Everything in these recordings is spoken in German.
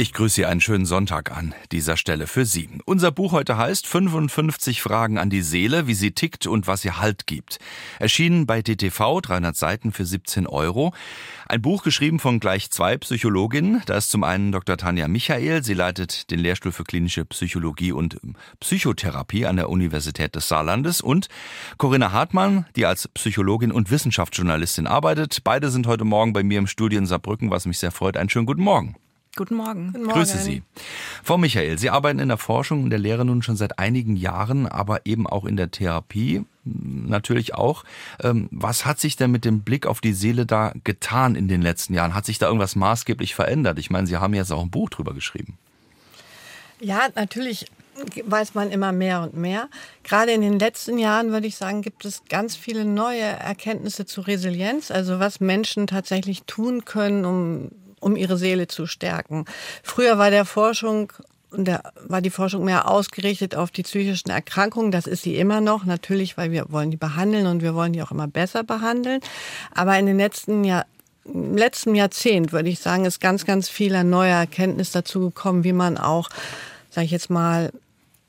Ich grüße Sie einen schönen Sonntag an dieser Stelle für Sie. Unser Buch heute heißt 55 Fragen an die Seele, wie sie tickt und was ihr Halt gibt. Erschienen bei DTV, 300 Seiten für 17 Euro. Ein Buch geschrieben von gleich zwei Psychologinnen. Da ist zum einen Dr. Tanja Michael. Sie leitet den Lehrstuhl für klinische Psychologie und Psychotherapie an der Universität des Saarlandes. Und Corinna Hartmann, die als Psychologin und Wissenschaftsjournalistin arbeitet. Beide sind heute Morgen bei mir im Studio in Saarbrücken, was mich sehr freut. Einen schönen guten Morgen. Guten Morgen. Guten Morgen. Grüße Sie. Frau Michael, Sie arbeiten in der Forschung und der Lehre nun schon seit einigen Jahren, aber eben auch in der Therapie natürlich auch. Ähm, was hat sich denn mit dem Blick auf die Seele da getan in den letzten Jahren? Hat sich da irgendwas maßgeblich verändert? Ich meine, Sie haben jetzt auch ein Buch drüber geschrieben. Ja, natürlich weiß man immer mehr und mehr. Gerade in den letzten Jahren, würde ich sagen, gibt es ganz viele neue Erkenntnisse zu Resilienz, also was Menschen tatsächlich tun können, um um ihre Seele zu stärken. Früher war der Forschung und da war die Forschung mehr ausgerichtet auf die psychischen Erkrankungen. Das ist sie immer noch, natürlich, weil wir wollen die behandeln und wir wollen die auch immer besser behandeln. Aber in den letzten Jahr, im letzten Jahrzehnt, würde ich sagen, ist ganz, ganz viel neuer Erkenntnis dazu gekommen, wie man auch, sage ich jetzt mal,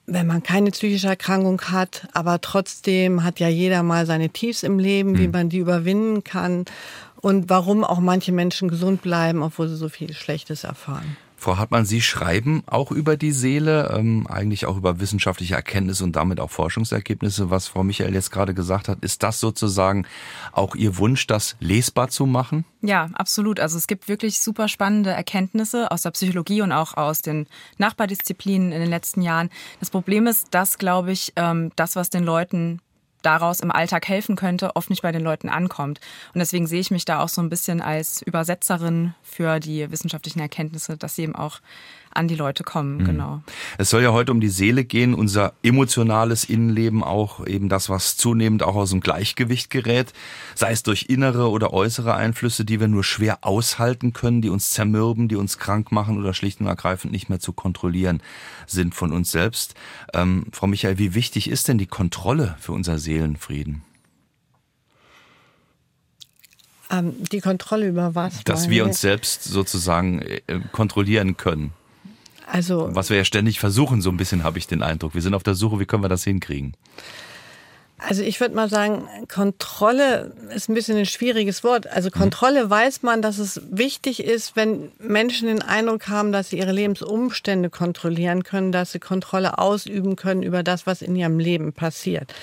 wenn man keine psychische Erkrankung hat, aber trotzdem hat ja jeder mal seine Tiefs im Leben, wie hm. man die überwinden kann und warum auch manche Menschen gesund bleiben, obwohl sie so viel Schlechtes erfahren. Frau Hartmann, Sie schreiben auch über die Seele, ähm, eigentlich auch über wissenschaftliche Erkenntnisse und damit auch Forschungsergebnisse. Was Frau Michael jetzt gerade gesagt hat, ist das sozusagen auch Ihr Wunsch, das lesbar zu machen? Ja, absolut. Also es gibt wirklich super spannende Erkenntnisse aus der Psychologie und auch aus den Nachbardisziplinen in den letzten Jahren. Das Problem ist, dass, glaube ich, ähm, das, was den Leuten daraus im Alltag helfen könnte, oft nicht bei den Leuten ankommt. Und deswegen sehe ich mich da auch so ein bisschen als Übersetzerin für die wissenschaftlichen Erkenntnisse, dass sie eben auch an die Leute kommen, mhm. genau. Es soll ja heute um die Seele gehen, unser emotionales Innenleben, auch eben das, was zunehmend auch aus dem Gleichgewicht gerät, sei es durch innere oder äußere Einflüsse, die wir nur schwer aushalten können, die uns zermürben, die uns krank machen oder schlicht und ergreifend nicht mehr zu kontrollieren sind von uns selbst. Ähm, Frau Michael, wie wichtig ist denn die Kontrolle für unser Seelenfrieden? Ähm, die Kontrolle über was? Dass wir uns selbst sozusagen äh, kontrollieren können. Also, Was wir ja ständig versuchen, so ein bisschen habe ich den Eindruck. Wir sind auf der Suche, wie können wir das hinkriegen? Also ich würde mal sagen, Kontrolle ist ein bisschen ein schwieriges Wort. Also mhm. Kontrolle weiß man, dass es wichtig ist, wenn Menschen den Eindruck haben, dass sie ihre Lebensumstände kontrollieren können, dass sie Kontrolle ausüben können über das, was in ihrem Leben passiert.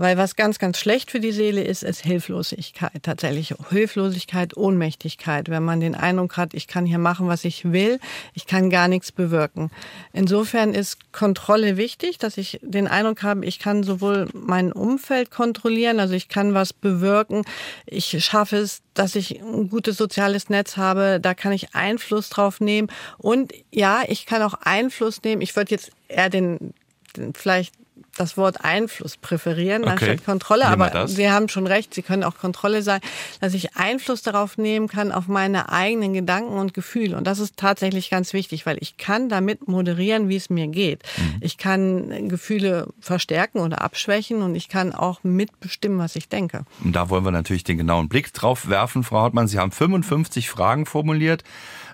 Weil was ganz, ganz schlecht für die Seele ist, ist Hilflosigkeit. Tatsächlich Hilflosigkeit, Ohnmächtigkeit. Wenn man den Eindruck hat, ich kann hier machen, was ich will, ich kann gar nichts bewirken. Insofern ist Kontrolle wichtig, dass ich den Eindruck habe, ich kann sowohl Umfeld Umfeld kontrollieren. Also ich kann was bewirken. Ich schaffe es, dass ich ein gutes soziales Netz habe. Da kann ich Einfluss drauf nehmen. Und ja, ich kann auch Einfluss nehmen. Ich würde jetzt eher den, den vielleicht das Wort Einfluss präferieren okay. anstatt Kontrolle. Aber Sie haben schon recht, Sie können auch Kontrolle sein, dass ich Einfluss darauf nehmen kann, auf meine eigenen Gedanken und Gefühle. Und das ist tatsächlich ganz wichtig, weil ich kann damit moderieren, wie es mir geht. Mhm. Ich kann Gefühle verstärken oder abschwächen und ich kann auch mitbestimmen, was ich denke. Und da wollen wir natürlich den genauen Blick drauf werfen, Frau Hartmann. Sie haben 55 Fragen formuliert.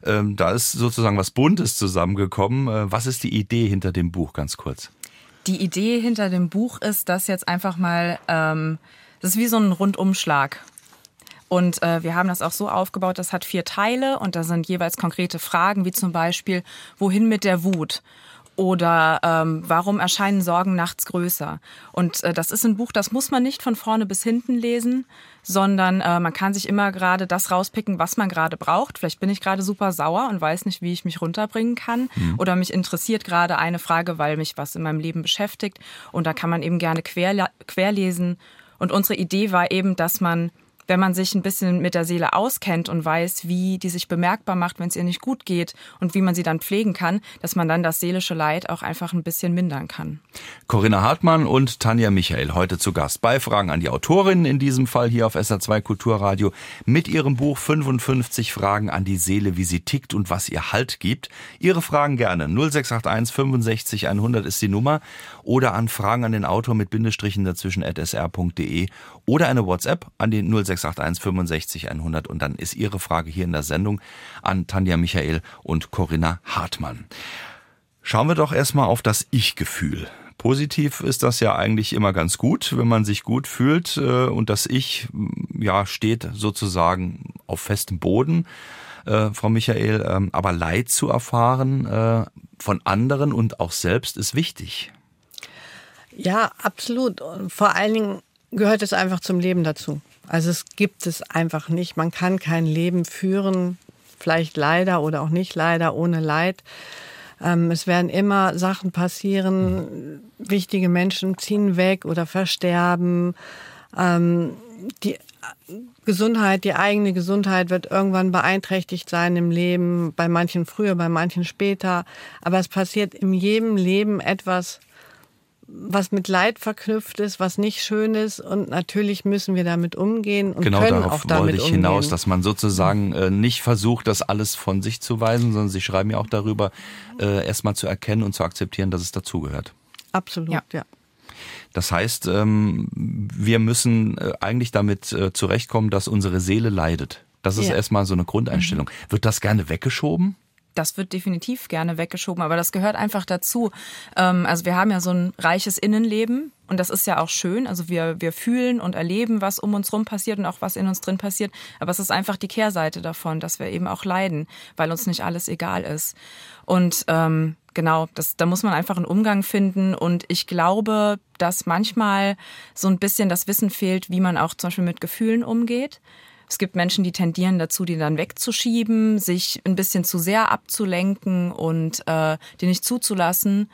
Ähm, da ist sozusagen was Buntes zusammengekommen. Äh, was ist die Idee hinter dem Buch, ganz kurz? Die Idee hinter dem Buch ist, dass jetzt einfach mal, ähm, das ist wie so ein Rundumschlag. Und äh, wir haben das auch so aufgebaut, das hat vier Teile und da sind jeweils konkrete Fragen, wie zum Beispiel, wohin mit der Wut? Oder ähm, warum erscheinen Sorgen nachts größer? Und äh, das ist ein Buch, das muss man nicht von vorne bis hinten lesen, sondern äh, man kann sich immer gerade das rauspicken, was man gerade braucht. Vielleicht bin ich gerade super sauer und weiß nicht, wie ich mich runterbringen kann. Mhm. Oder mich interessiert gerade eine Frage, weil mich was in meinem Leben beschäftigt. Und da kann man eben gerne quer, querlesen. Und unsere Idee war eben, dass man wenn man sich ein bisschen mit der Seele auskennt und weiß, wie die sich bemerkbar macht, wenn es ihr nicht gut geht und wie man sie dann pflegen kann, dass man dann das seelische Leid auch einfach ein bisschen mindern kann. Corinna Hartmann und Tanja Michael heute zu Gast bei Fragen an die Autorin, in diesem Fall hier auf SR2 Kulturradio, mit ihrem Buch 55 Fragen an die Seele, wie sie tickt und was ihr Halt gibt. Ihre Fragen gerne 0681 65 100 ist die Nummer oder an Fragen an den Autor mit Bindestrichen dazwischen at sr.de oder eine WhatsApp an die 0681 65 100 und dann ist Ihre Frage hier in der Sendung an Tanja Michael und Corinna Hartmann. Schauen wir doch erstmal auf das Ich-Gefühl. Positiv ist das ja eigentlich immer ganz gut, wenn man sich gut fühlt äh, und das Ich ja steht sozusagen auf festem Boden. Äh, Frau Michael, äh, aber Leid zu erfahren äh, von anderen und auch selbst ist wichtig. Ja, absolut. Vor allen Dingen gehört es einfach zum Leben dazu. Also es gibt es einfach nicht. Man kann kein Leben führen, vielleicht leider oder auch nicht leider, ohne Leid. Ähm, es werden immer Sachen passieren. Wichtige Menschen ziehen weg oder versterben. Ähm, die Gesundheit, die eigene Gesundheit wird irgendwann beeinträchtigt sein im Leben. Bei manchen früher, bei manchen später. Aber es passiert in jedem Leben etwas, was mit Leid verknüpft ist, was nicht schön ist und natürlich müssen wir damit umgehen und genau können darauf auch damit wollte ich umgehen. hinaus, dass man sozusagen äh, nicht versucht, das alles von sich zu weisen, sondern Sie schreiben ja auch darüber, äh, erstmal zu erkennen und zu akzeptieren, dass es dazugehört. Absolut, Ja. ja. Das heißt, ähm, wir müssen äh, eigentlich damit äh, zurechtkommen, dass unsere Seele leidet. Das ist Ja. erstmal so eine Grundeinstellung. Wird das gerne weggeschoben? Das wird definitiv gerne weggeschoben, aber das gehört einfach dazu. Ähm, also wir haben ja so ein reiches Innenleben und das ist ja auch schön. Also wir, wir fühlen und erleben, was um uns rum passiert und auch was in uns drin passiert. Aber es ist einfach die Kehrseite davon, dass wir eben auch leiden, weil uns nicht alles egal ist. Und ähm, genau, das, da muss man einfach einen Umgang finden. Und ich glaube, dass manchmal so ein bisschen das Wissen fehlt, wie man auch zum Beispiel mit Gefühlen umgeht. Es gibt Menschen, die tendieren dazu, die dann wegzuschieben, sich ein bisschen zu sehr abzulenken und äh, die nicht zuzulassen.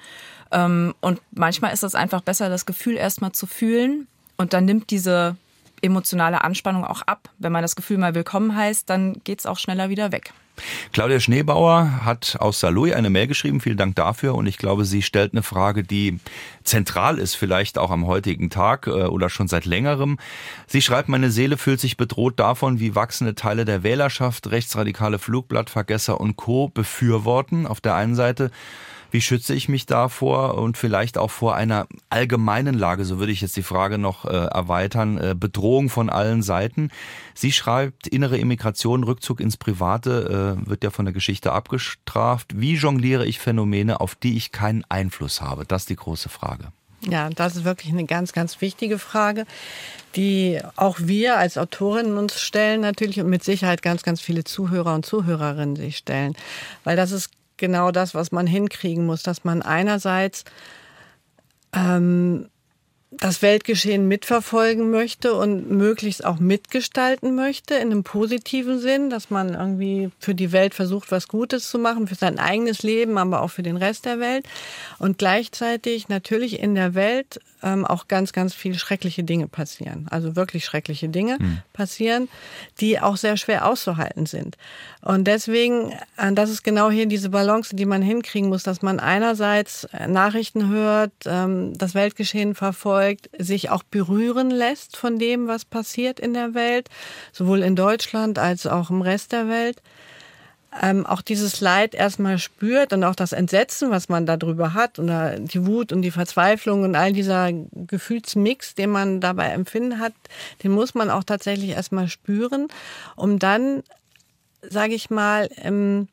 Ähm, und manchmal ist es einfach besser, das Gefühl erstmal zu fühlen und dann nimmt diese emotionale Anspannung auch ab. Wenn man das Gefühl mal willkommen heißt, dann geht's auch schneller wieder weg. Claudia Schneebauer hat aus Saloy eine Mail geschrieben. Vielen Dank dafür. Und ich glaube, sie stellt eine Frage, die zentral ist, vielleicht auch am heutigen Tag äh, oder schon seit längerem. Sie schreibt, meine Seele fühlt sich bedroht davon, wie wachsende Teile der Wählerschaft rechtsradikale Flugblattvergesser und Co. befürworten. Auf der einen Seite wie schütze ich mich davor und vielleicht auch vor einer allgemeinen Lage, so würde ich jetzt die Frage noch äh, erweitern, äh, Bedrohung von allen Seiten. Sie schreibt, innere Immigration, Rückzug ins Private äh, wird ja von der Geschichte abgestraft. Wie jongliere ich Phänomene, auf die ich keinen Einfluss habe? Das ist die große Frage. Ja, das ist wirklich eine ganz, ganz wichtige Frage, die auch wir als Autorinnen uns stellen natürlich und mit Sicherheit ganz, ganz viele Zuhörer und Zuhörerinnen sich stellen. Weil das ist genau das, was man hinkriegen muss, dass man einerseits ähm, das Weltgeschehen mitverfolgen möchte und möglichst auch mitgestalten möchte in einem positiven Sinn, dass man irgendwie für die Welt versucht, was Gutes zu machen, für sein eigenes Leben, aber auch für den Rest der Welt. Und gleichzeitig natürlich in der Welt ähm, auch ganz, ganz viele schreckliche Dinge passieren. Also wirklich schreckliche Dinge mhm. passieren, die auch sehr schwer auszuhalten sind. Und deswegen, äh, das ist genau hier diese Balance, die man hinkriegen muss, dass man einerseits Nachrichten hört, ähm, das Weltgeschehen verfolgt, sich auch berühren lässt von dem, was passiert in der Welt, sowohl in Deutschland als auch im Rest der Welt. Ähm, auch dieses Leid erstmal spürt und auch das Entsetzen, was man darüber hat, oder die Wut und die Verzweiflung und all dieser Gefühlsmix, den man dabei empfinden hat, den muss man auch tatsächlich erstmal spüren, um dann, sage ich mal, ähm,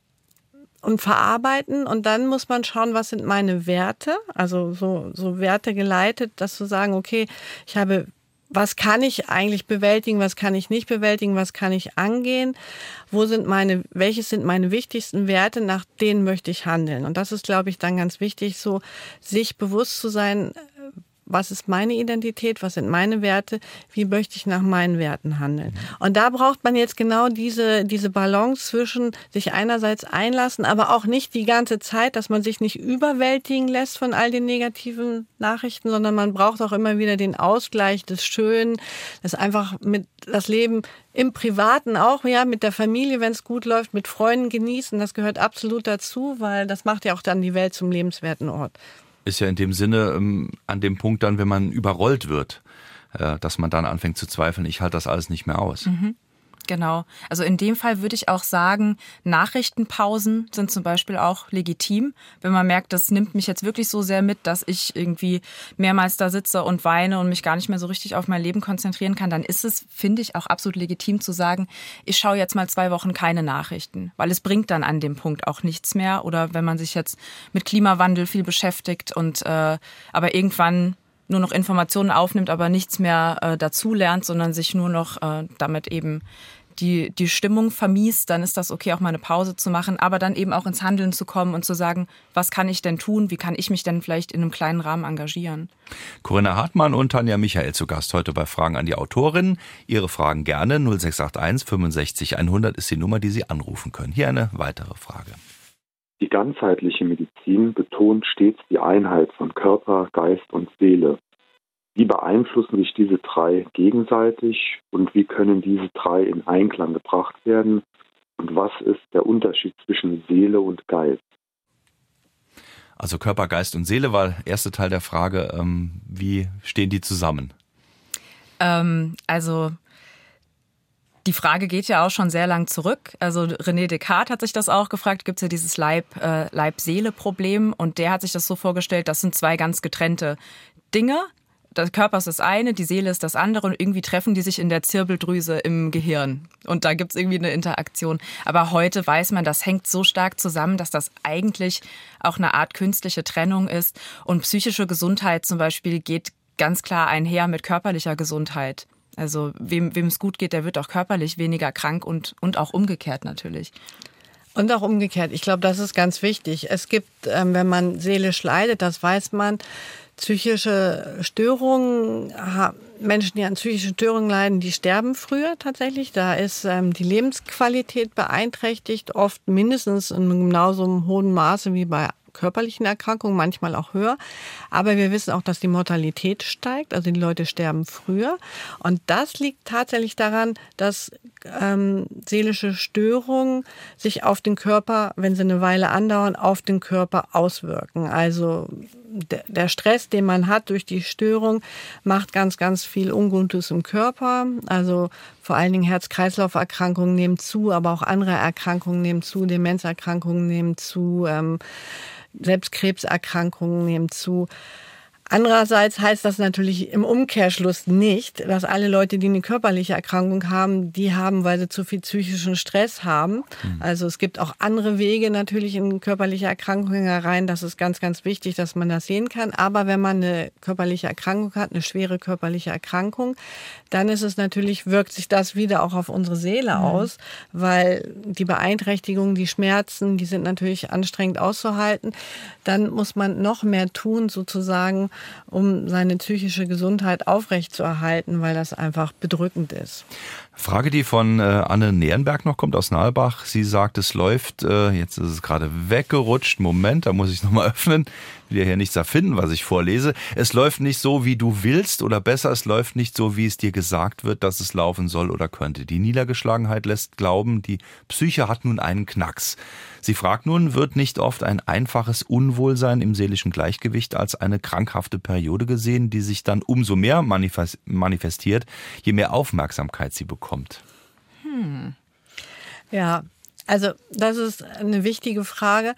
und verarbeiten. Und dann muss man schauen, was sind meine Werte, also so, so Werte geleitet, dass zu sagen, okay, ich habe was kann ich eigentlich bewältigen, was kann ich nicht bewältigen, was kann ich angehen, wo sind meine, welches sind meine wichtigsten Werte, nach denen möchte ich handeln. Und das ist, glaube ich, dann ganz wichtig, so sich bewusst zu sein, was ist meine Identität, was sind meine Werte, wie möchte ich nach meinen Werten handeln. Und da braucht man jetzt genau diese, diese Balance zwischen sich einerseits einlassen, aber auch nicht die ganze Zeit, dass man sich nicht überwältigen lässt von all den negativen Nachrichten, sondern man braucht auch immer wieder den Ausgleich des Schönen, das einfach mit das Leben im Privaten auch, ja, mit der Familie, wenn es gut läuft, mit Freunden genießen. Das gehört absolut dazu, weil das macht ja auch dann die Welt zum lebenswerten Ort. Ist ja in dem Sinne ähm, an dem Punkt dann, wenn man überrollt wird, äh, dass man dann anfängt zu zweifeln, ich halte das alles nicht mehr aus. Mhm. Genau. Also in dem Fall würde ich auch sagen, Nachrichtenpausen sind zum Beispiel auch legitim. Wenn man merkt, das nimmt mich jetzt wirklich so sehr mit, dass ich irgendwie mehrmals da sitze und weine und mich gar nicht mehr so richtig auf mein Leben konzentrieren kann, dann ist es, finde ich, auch absolut legitim zu sagen, ich schaue jetzt mal zwei Wochen keine Nachrichten, weil es bringt dann an dem Punkt auch nichts mehr. Oder wenn man sich jetzt mit Klimawandel viel beschäftigt und äh, aber irgendwann nur noch Informationen aufnimmt, aber nichts mehr äh, dazulernt, sondern sich nur noch äh, damit eben die, die Stimmung vermiest, dann ist das okay, auch mal eine Pause zu machen, aber dann eben auch ins Handeln zu kommen und zu sagen, was kann ich denn tun, wie kann ich mich denn vielleicht in einem kleinen Rahmen engagieren. Corinna Hartmann und Tanja Michael zu Gast heute bei Fragen an die Autorin. Ihre Fragen gerne 0681 65 100 ist die Nummer, die Sie anrufen können. Hier eine weitere Frage. Die ganzheitliche Medizin betont stets die Einheit von Körper, Geist und Seele. Wie beeinflussen sich diese drei gegenseitig und wie können diese drei in Einklang gebracht werden? Und was ist der Unterschied zwischen Seele und Geist? Also Körper, Geist und Seele war der erste Teil der Frage. Ähm, wie stehen die zusammen? Ähm, also die Frage geht ja auch schon sehr lang zurück. Also René Descartes hat sich das auch gefragt, gibt es ja dieses äh, Leib-Seele-Problem und der hat sich das so vorgestellt, das sind zwei ganz getrennte Dinge, der Körper ist das eine, die Seele ist das andere und irgendwie treffen die sich in der Zirbeldrüse im Gehirn. Und da gibt es irgendwie eine Interaktion. Aber heute weiß man, das hängt so stark zusammen, dass das eigentlich auch eine Art künstliche Trennung ist. Und psychische Gesundheit zum Beispiel geht ganz klar einher mit körperlicher Gesundheit. Also wem, es gut geht, der wird auch körperlich weniger krank und, und auch umgekehrt natürlich. Und auch umgekehrt. Ich glaube, das ist ganz wichtig. Es gibt, ähm, wenn man seelisch leidet, das weiß man, psychische Störungen, Menschen, die an psychischen Störungen leiden, die sterben früher tatsächlich. Da ist ähm, die Lebensqualität beeinträchtigt, oft mindestens in genauso hohen Maße wie bei körperlichen Erkrankungen, manchmal auch höher. Aber wir wissen auch, dass die Mortalität steigt, also die Leute sterben früher. Und das liegt tatsächlich daran, dass ähm, seelische Störungen sich auf den Körper, wenn sie eine Weile andauern, auf den Körper auswirken. Also der Stress, den man hat durch die Störung, macht ganz, ganz viel Ungutes im Körper. Also vor allen Dingen Herz-Kreislauf-Erkrankungen nehmen zu, aber auch andere Erkrankungen nehmen zu, Demenzerkrankungen nehmen zu. Ähm, selbst Krebserkrankungen nehmen zu. Andererseits heißt das natürlich im Umkehrschluss nicht, dass alle Leute, die eine körperliche Erkrankung haben, die haben, weil sie zu viel psychischen Stress haben. Mhm. Also es gibt auch andere Wege natürlich in körperliche Erkrankungen herein. Das ist ganz, ganz wichtig, dass man das sehen kann. Aber wenn man eine körperliche Erkrankung hat, eine schwere körperliche Erkrankung, dann ist es natürlich, wirkt sich das wieder auch auf unsere Seele mhm. aus, weil die Beeinträchtigungen, die Schmerzen, die sind natürlich anstrengend auszuhalten. Dann muss man noch mehr tun, sozusagen, um seine psychische Gesundheit aufrechtzuerhalten, weil das einfach bedrückend ist. Frage, die von äh, Anne Nierenberg noch kommt aus Nalbach. Sie sagt, es läuft, äh, jetzt ist es gerade weggerutscht. Moment, da muss ich nochmal öffnen. Will ja hier nichts erfinden, was ich vorlese. Es läuft nicht so, wie du willst oder besser, es läuft nicht so, wie es dir gesagt wird, dass es laufen soll oder könnte. Die Niedergeschlagenheit lässt glauben, die Psyche hat nun einen Knacks. Sie fragt nun, wird nicht oft ein einfaches Unwohlsein im seelischen Gleichgewicht als eine krankhafte Periode gesehen, die sich dann umso mehr manifestiert, je mehr Aufmerksamkeit sie bekommt? kommt? Hm. Ja, also das ist eine wichtige Frage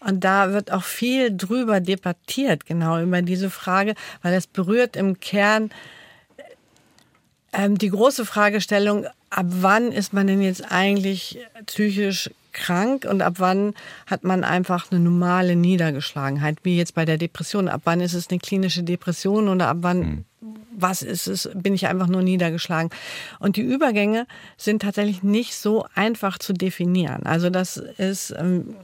und da wird auch viel drüber debattiert, genau über diese Frage, weil es berührt im Kern ähm, die große Fragestellung, ab wann ist man denn jetzt eigentlich psychisch krank und ab wann hat man einfach eine normale Niedergeschlagenheit, wie jetzt bei der Depression. Ab wann ist es eine klinische Depression oder ab wann hm was ist es, bin ich einfach nur niedergeschlagen. Und die Übergänge sind tatsächlich nicht so einfach zu definieren. Also das ist, ähm,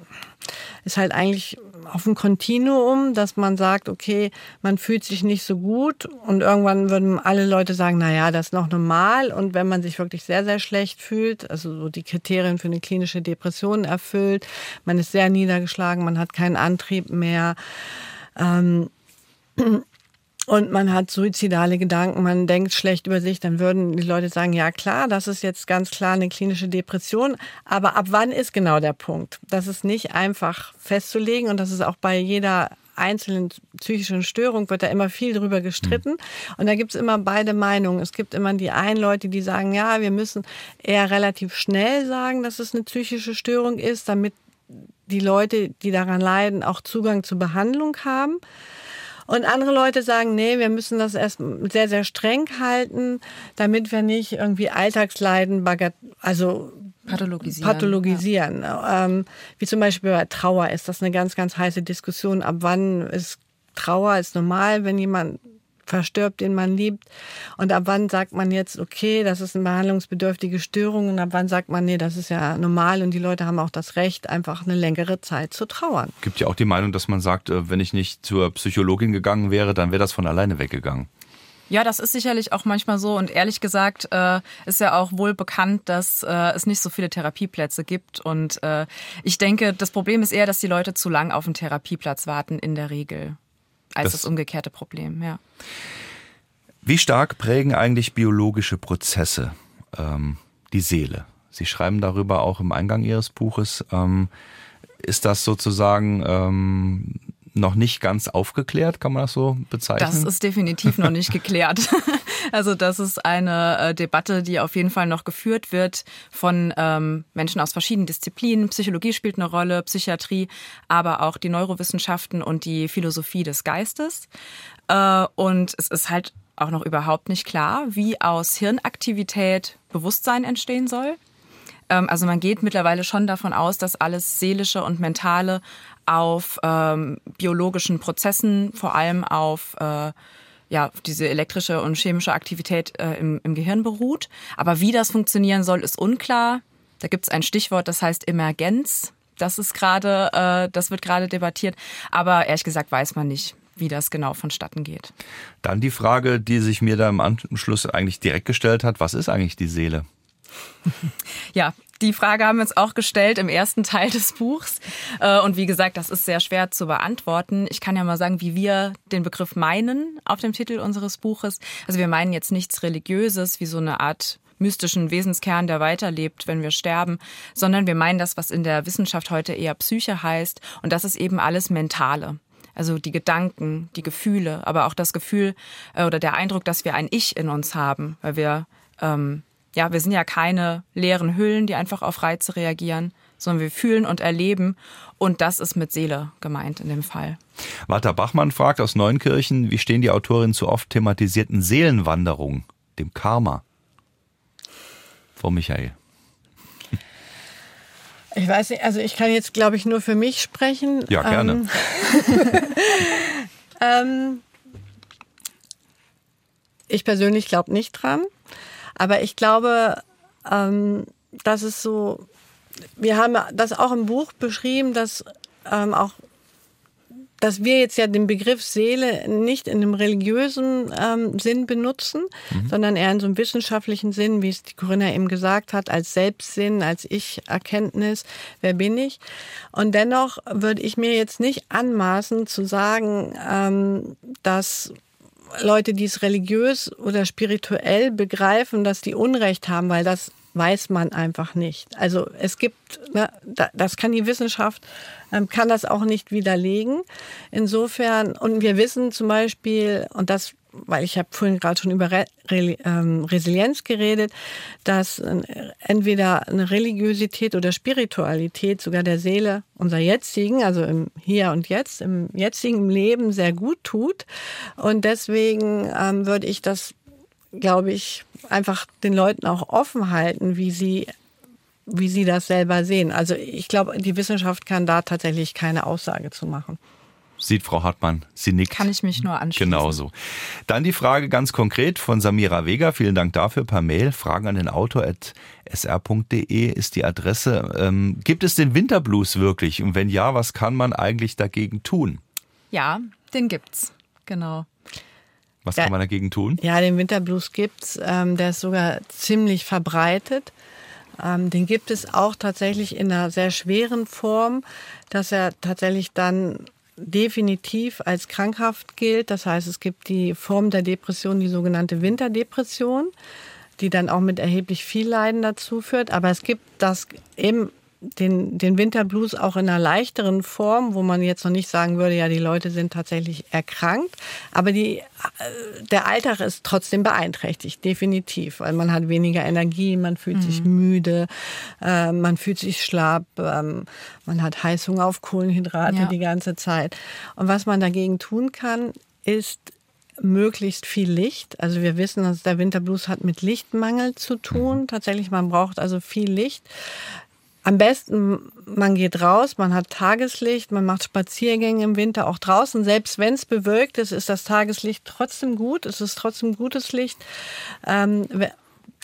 ist halt eigentlich auf dem Kontinuum, dass man sagt, okay, man fühlt sich nicht so gut und irgendwann würden alle Leute sagen, na ja, das ist noch normal. Und wenn man sich wirklich sehr, sehr schlecht fühlt, also so die Kriterien für eine klinische Depression erfüllt, man ist sehr niedergeschlagen, man hat keinen Antrieb mehr, ähm, und man hat suizidale Gedanken, man denkt schlecht über sich, dann würden die Leute sagen, ja klar, das ist jetzt ganz klar eine klinische Depression. Aber ab wann ist genau der Punkt? Das ist nicht einfach festzulegen und das ist auch bei jeder einzelnen psychischen Störung wird da immer viel drüber gestritten. Mhm. Und da gibt es immer beide Meinungen. Es gibt immer die einen Leute, die sagen, ja, wir müssen eher relativ schnell sagen, dass es eine psychische Störung ist, damit die Leute, die daran leiden, auch Zugang zur Behandlung haben. Und andere Leute sagen, nee, wir müssen das erst sehr, sehr streng halten, damit wir nicht irgendwie Alltagsleiden bagat also pathologisieren. pathologisieren. Ja. Ähm, wie zum Beispiel bei Trauer ist das eine ganz, ganz heiße Diskussion. Ab wann ist Trauer ist normal, wenn jemand verstirbt, den man liebt. Und ab wann sagt man jetzt, okay, das ist eine behandlungsbedürftige Störung und ab wann sagt man, nee, das ist ja normal und die Leute haben auch das Recht, einfach eine längere Zeit zu trauern. Gibt ja auch die Meinung, dass man sagt, äh, wenn ich nicht zur Psychologin gegangen wäre, dann wäre das von alleine weggegangen. Ja, das ist sicherlich auch manchmal so. Und ehrlich gesagt äh, ist ja auch wohl bekannt, dass äh, es nicht so viele Therapieplätze gibt. Und äh, ich denke, das Problem ist eher, dass die Leute zu lang auf einen Therapieplatz warten in der Regel als das, das umgekehrte Problem, ja. Wie stark prägen eigentlich biologische Prozesse ähm, die Seele? Sie schreiben darüber auch im Eingang Ihres Buches. Ähm, ist das sozusagen ähm, noch nicht ganz aufgeklärt, kann man das so bezeichnen? Das ist definitiv noch nicht geklärt. Also das ist eine äh, Debatte, die auf jeden Fall noch geführt wird von ähm, Menschen aus verschiedenen Disziplinen. Psychologie spielt eine Rolle, Psychiatrie, aber auch die Neurowissenschaften und die Philosophie des Geistes. Äh, und es ist halt auch noch überhaupt nicht klar, wie aus Hirnaktivität Bewusstsein entstehen soll. Ähm, also man geht mittlerweile schon davon aus, dass alles Seelische und Mentale auf ähm, biologischen Prozessen, vor allem auf äh, ja, diese elektrische und chemische Aktivität äh, im, im Gehirn beruht. Aber wie das funktionieren soll, ist unklar. Da gibt es ein Stichwort, das heißt Emergenz. Das ist gerade, äh, das wird gerade debattiert. Aber ehrlich gesagt weiß man nicht, wie das genau vonstatten geht. Dann die Frage, die sich mir da im Anschluss eigentlich direkt gestellt hat: Was ist eigentlich die Seele? Ja, die Frage haben wir uns auch gestellt im ersten Teil des Buchs. Äh, und wie gesagt, das ist sehr schwer zu beantworten. Ich kann ja mal sagen, wie wir den Begriff meinen auf dem Titel unseres Buches. Also wir meinen jetzt nichts Religiöses, wie so eine Art mystischen Wesenskern, der weiterlebt, wenn wir sterben, sondern wir meinen das, was in der Wissenschaft heute eher Psyche heißt. Und das ist eben alles Mentale. Also die Gedanken, die Gefühle, aber auch das Gefühl äh, oder der Eindruck, dass wir ein Ich in uns haben, weil wir ähm, ja, wir sind ja keine leeren Hüllen, die einfach auf Reize reagieren, sondern wir fühlen und erleben. Und das ist mit Seele gemeint in dem Fall. Walter Bachmann fragt aus Neunkirchen, wie stehen die Autorinnen zu oft thematisierten Seelenwanderung, dem Karma? Frau Michael. Ich weiß nicht, also ich kann jetzt, glaube ich, nur für mich sprechen. Ja, gerne. Ähm, ähm, ich persönlich glaube nicht dran. Aber ich glaube, ähm, das ist so, wir haben das auch im Buch beschrieben, dass ähm, auch dass wir jetzt ja den Begriff Seele nicht in einem religiösen ähm, Sinn benutzen, mhm. sondern eher in so einem wissenschaftlichen Sinn, wie es die Corinna eben gesagt hat, als Selbstsinn, als Ich-Erkenntnis, wer bin ich. Und dennoch würde ich mir jetzt nicht anmaßen zu sagen, ähm, dass Leute, die es religiös oder spirituell begreifen, dass die Unrecht haben, weil das weiß man einfach nicht. Also es gibt, ne, das kann die Wissenschaft, ähm, kann das auch nicht widerlegen. Insofern, und wir wissen zum Beispiel, und das weil ich habe vorhin gerade schon über Re Re ähm, Resilienz geredet, dass äh, entweder eine Religiosität oder Spiritualität sogar der Seele unser jetzigen, also im Hier und Jetzt, im jetzigen Leben sehr gut tut. Und deswegen ähm, würde ich das, glaube ich, einfach den Leuten auch offen halten, wie sie wie sie das selber sehen. Also ich glaube, die Wissenschaft kann da tatsächlich keine Aussage zu machen. Sieht Frau Hartmann, sie nickt. Kann ich mich nur anschließen. Genauso. Dann die Frage ganz konkret von Samira Vega. Vielen Dank dafür per Mail. Fragen an den Autor at sr.de ist die Adresse. Ähm, gibt es den Winterblues wirklich? Und wenn ja, was kann man eigentlich dagegen tun? Ja, den gibt's. Genau. Was kann man dagegen tun? Ja, den Winterblues gibt's. Ähm, der ist sogar ziemlich verbreitet. Ähm, den gibt es auch tatsächlich in einer sehr schweren Form, dass er tatsächlich dann definitiv als krankhaft gilt. Das heißt, es gibt die Form der Depression, die sogenannte Winterdepression, die dann auch mit erheblich viel Leiden dazu führt. Aber es gibt das eben den, den Winterblues auch in einer leichteren Form, wo man jetzt noch nicht sagen würde, ja, die Leute sind tatsächlich erkrankt. Aber die, äh, der Alltag ist trotzdem beeinträchtigt, definitiv. Weil man hat weniger Energie, man fühlt mhm. sich müde, äh, man fühlt sich schlapp, ähm, man hat Heißhunger auf Kohlenhydrate ja. die ganze Zeit. Und was man dagegen tun kann, ist möglichst viel Licht. Also wir wissen, dass der Winterblues hat mit Lichtmangel zu tun. Mhm. Tatsächlich, man braucht also viel Licht. Am besten, man geht raus, man hat Tageslicht, man macht Spaziergänge im Winter auch draußen. Selbst wenn es bewölkt ist, ist das Tageslicht trotzdem gut. Es ist trotzdem gutes Licht. Ähm,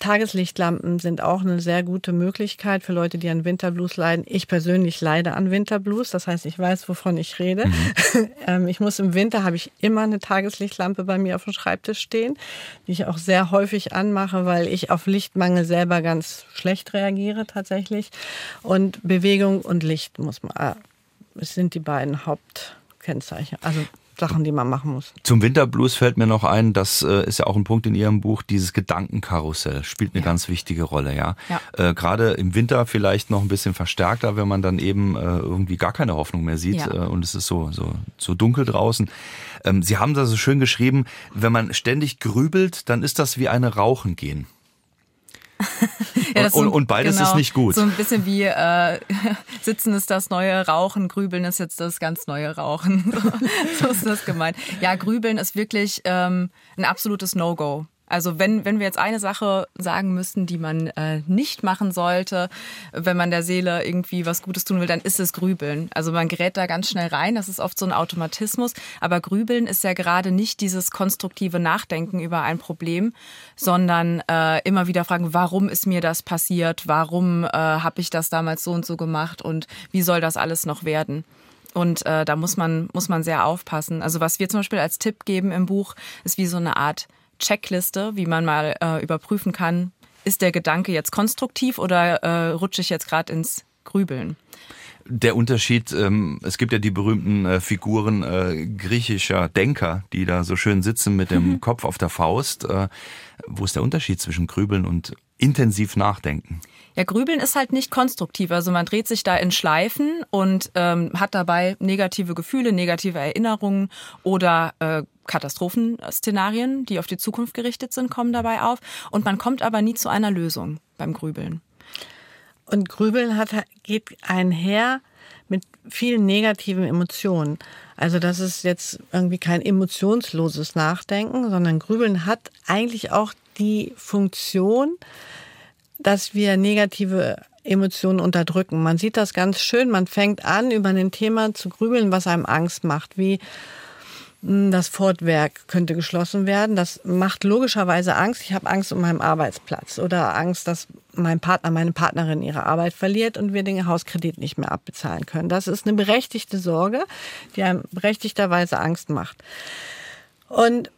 Tageslichtlampen sind auch eine sehr gute Möglichkeit für Leute, die an Winterblues leiden. Ich persönlich leide an Winterblues, das heißt, ich weiß, wovon ich rede. Mhm. Ähm, ich muss im Winter habe ich immer eine Tageslichtlampe bei mir auf dem Schreibtisch stehen, die ich auch sehr häufig anmache, weil ich auf Lichtmangel selber ganz schlecht reagiere tatsächlich. Und Bewegung und Licht muss man, äh, es sind die beiden Hauptkennzeichen. Also Sachen, die man machen muss. Zum Winterblues fällt mir noch ein, das äh, ist ja auch ein Punkt in Ihrem Buch, dieses Gedankenkarussell spielt eine ja. ganz wichtige Rolle, ja. ja. Äh, Gerade im Winter vielleicht noch ein bisschen verstärkter, wenn man dann eben äh, irgendwie gar keine Hoffnung mehr sieht ja. äh, und es ist so, so, so dunkel draußen. Ähm, Sie haben da so schön geschrieben, wenn man ständig grübelt, dann ist das wie eine Rauchen gehen. ja, und, so, und, beides genau, ist nicht gut. So ein bisschen wie äh, Sitzen ist das neue Rauchen, Grübeln ist jetzt das ganz neue Rauchen. so ist das gemeint. Ja, Grübeln ist wirklich ähm, ein absolutes No-Go. Also wenn, wenn wir jetzt eine Sache sagen müssten, die man äh, nicht machen sollte, wenn man der Seele irgendwie was Gutes tun will, dann ist es Grübeln. Also man gerät da ganz schnell rein, das ist oft so ein Automatismus. Aber Grübeln ist ja gerade nicht dieses konstruktive Nachdenken über ein Problem, sondern äh, immer wieder fragen, warum ist mir das passiert, warum äh, habe ich das damals so und so gemacht und wie soll das alles noch werden? Und äh, da muss man, muss man sehr aufpassen. Also was wir zum Beispiel als Tipp geben im Buch, ist wie so eine Art Checkliste, wie man mal äh, überprüfen kann, ist der Gedanke jetzt konstruktiv oder äh, rutsche ich jetzt gerade ins Grübeln? Der Unterschied, ähm, es gibt ja die berühmten äh, Figuren äh, griechischer Denker, die da so schön sitzen mit dem mhm. Kopf auf der Faust. Äh, wo ist der Unterschied zwischen Grübeln und intensiv nachdenken? Ja, Grübeln ist halt nicht konstruktiv. Also man dreht sich da in Schleifen und ähm, hat dabei negative Gefühle, negative Erinnerungen oder äh, Katastrophenszenarien, die auf die Zukunft gerichtet sind, kommen dabei auf. Und man kommt aber nie zu einer Lösung beim Grübeln. Und Grübeln hat, geht einher mit vielen negativen Emotionen. Also das ist jetzt irgendwie kein emotionsloses Nachdenken, sondern Grübeln hat eigentlich auch die Funktion, dass wir negative Emotionen unterdrücken. Man sieht das ganz schön. Man fängt an, über ein Thema zu grübeln, was einem Angst macht, wie das Fortwerk könnte geschlossen werden. Das macht logischerweise Angst. Ich habe Angst um meinen Arbeitsplatz oder Angst, dass mein Partner, meine Partnerin ihre Arbeit verliert und wir den Hauskredit nicht mehr abbezahlen können. Das ist eine berechtigte Sorge, die einem berechtigterweise Angst macht. Und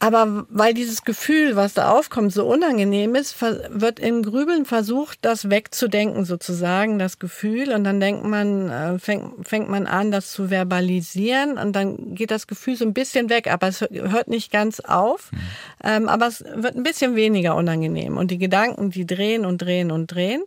aber weil dieses Gefühl, was da aufkommt, so unangenehm ist, wird im Grübeln versucht, das wegzudenken sozusagen, das Gefühl. Und dann denkt man, äh, fängt, fängt man an, das zu verbalisieren. Und dann geht das Gefühl so ein bisschen weg, aber es hört nicht ganz auf. Mhm. Ähm, aber es wird ein bisschen weniger unangenehm. Und die Gedanken, die drehen und drehen und drehen.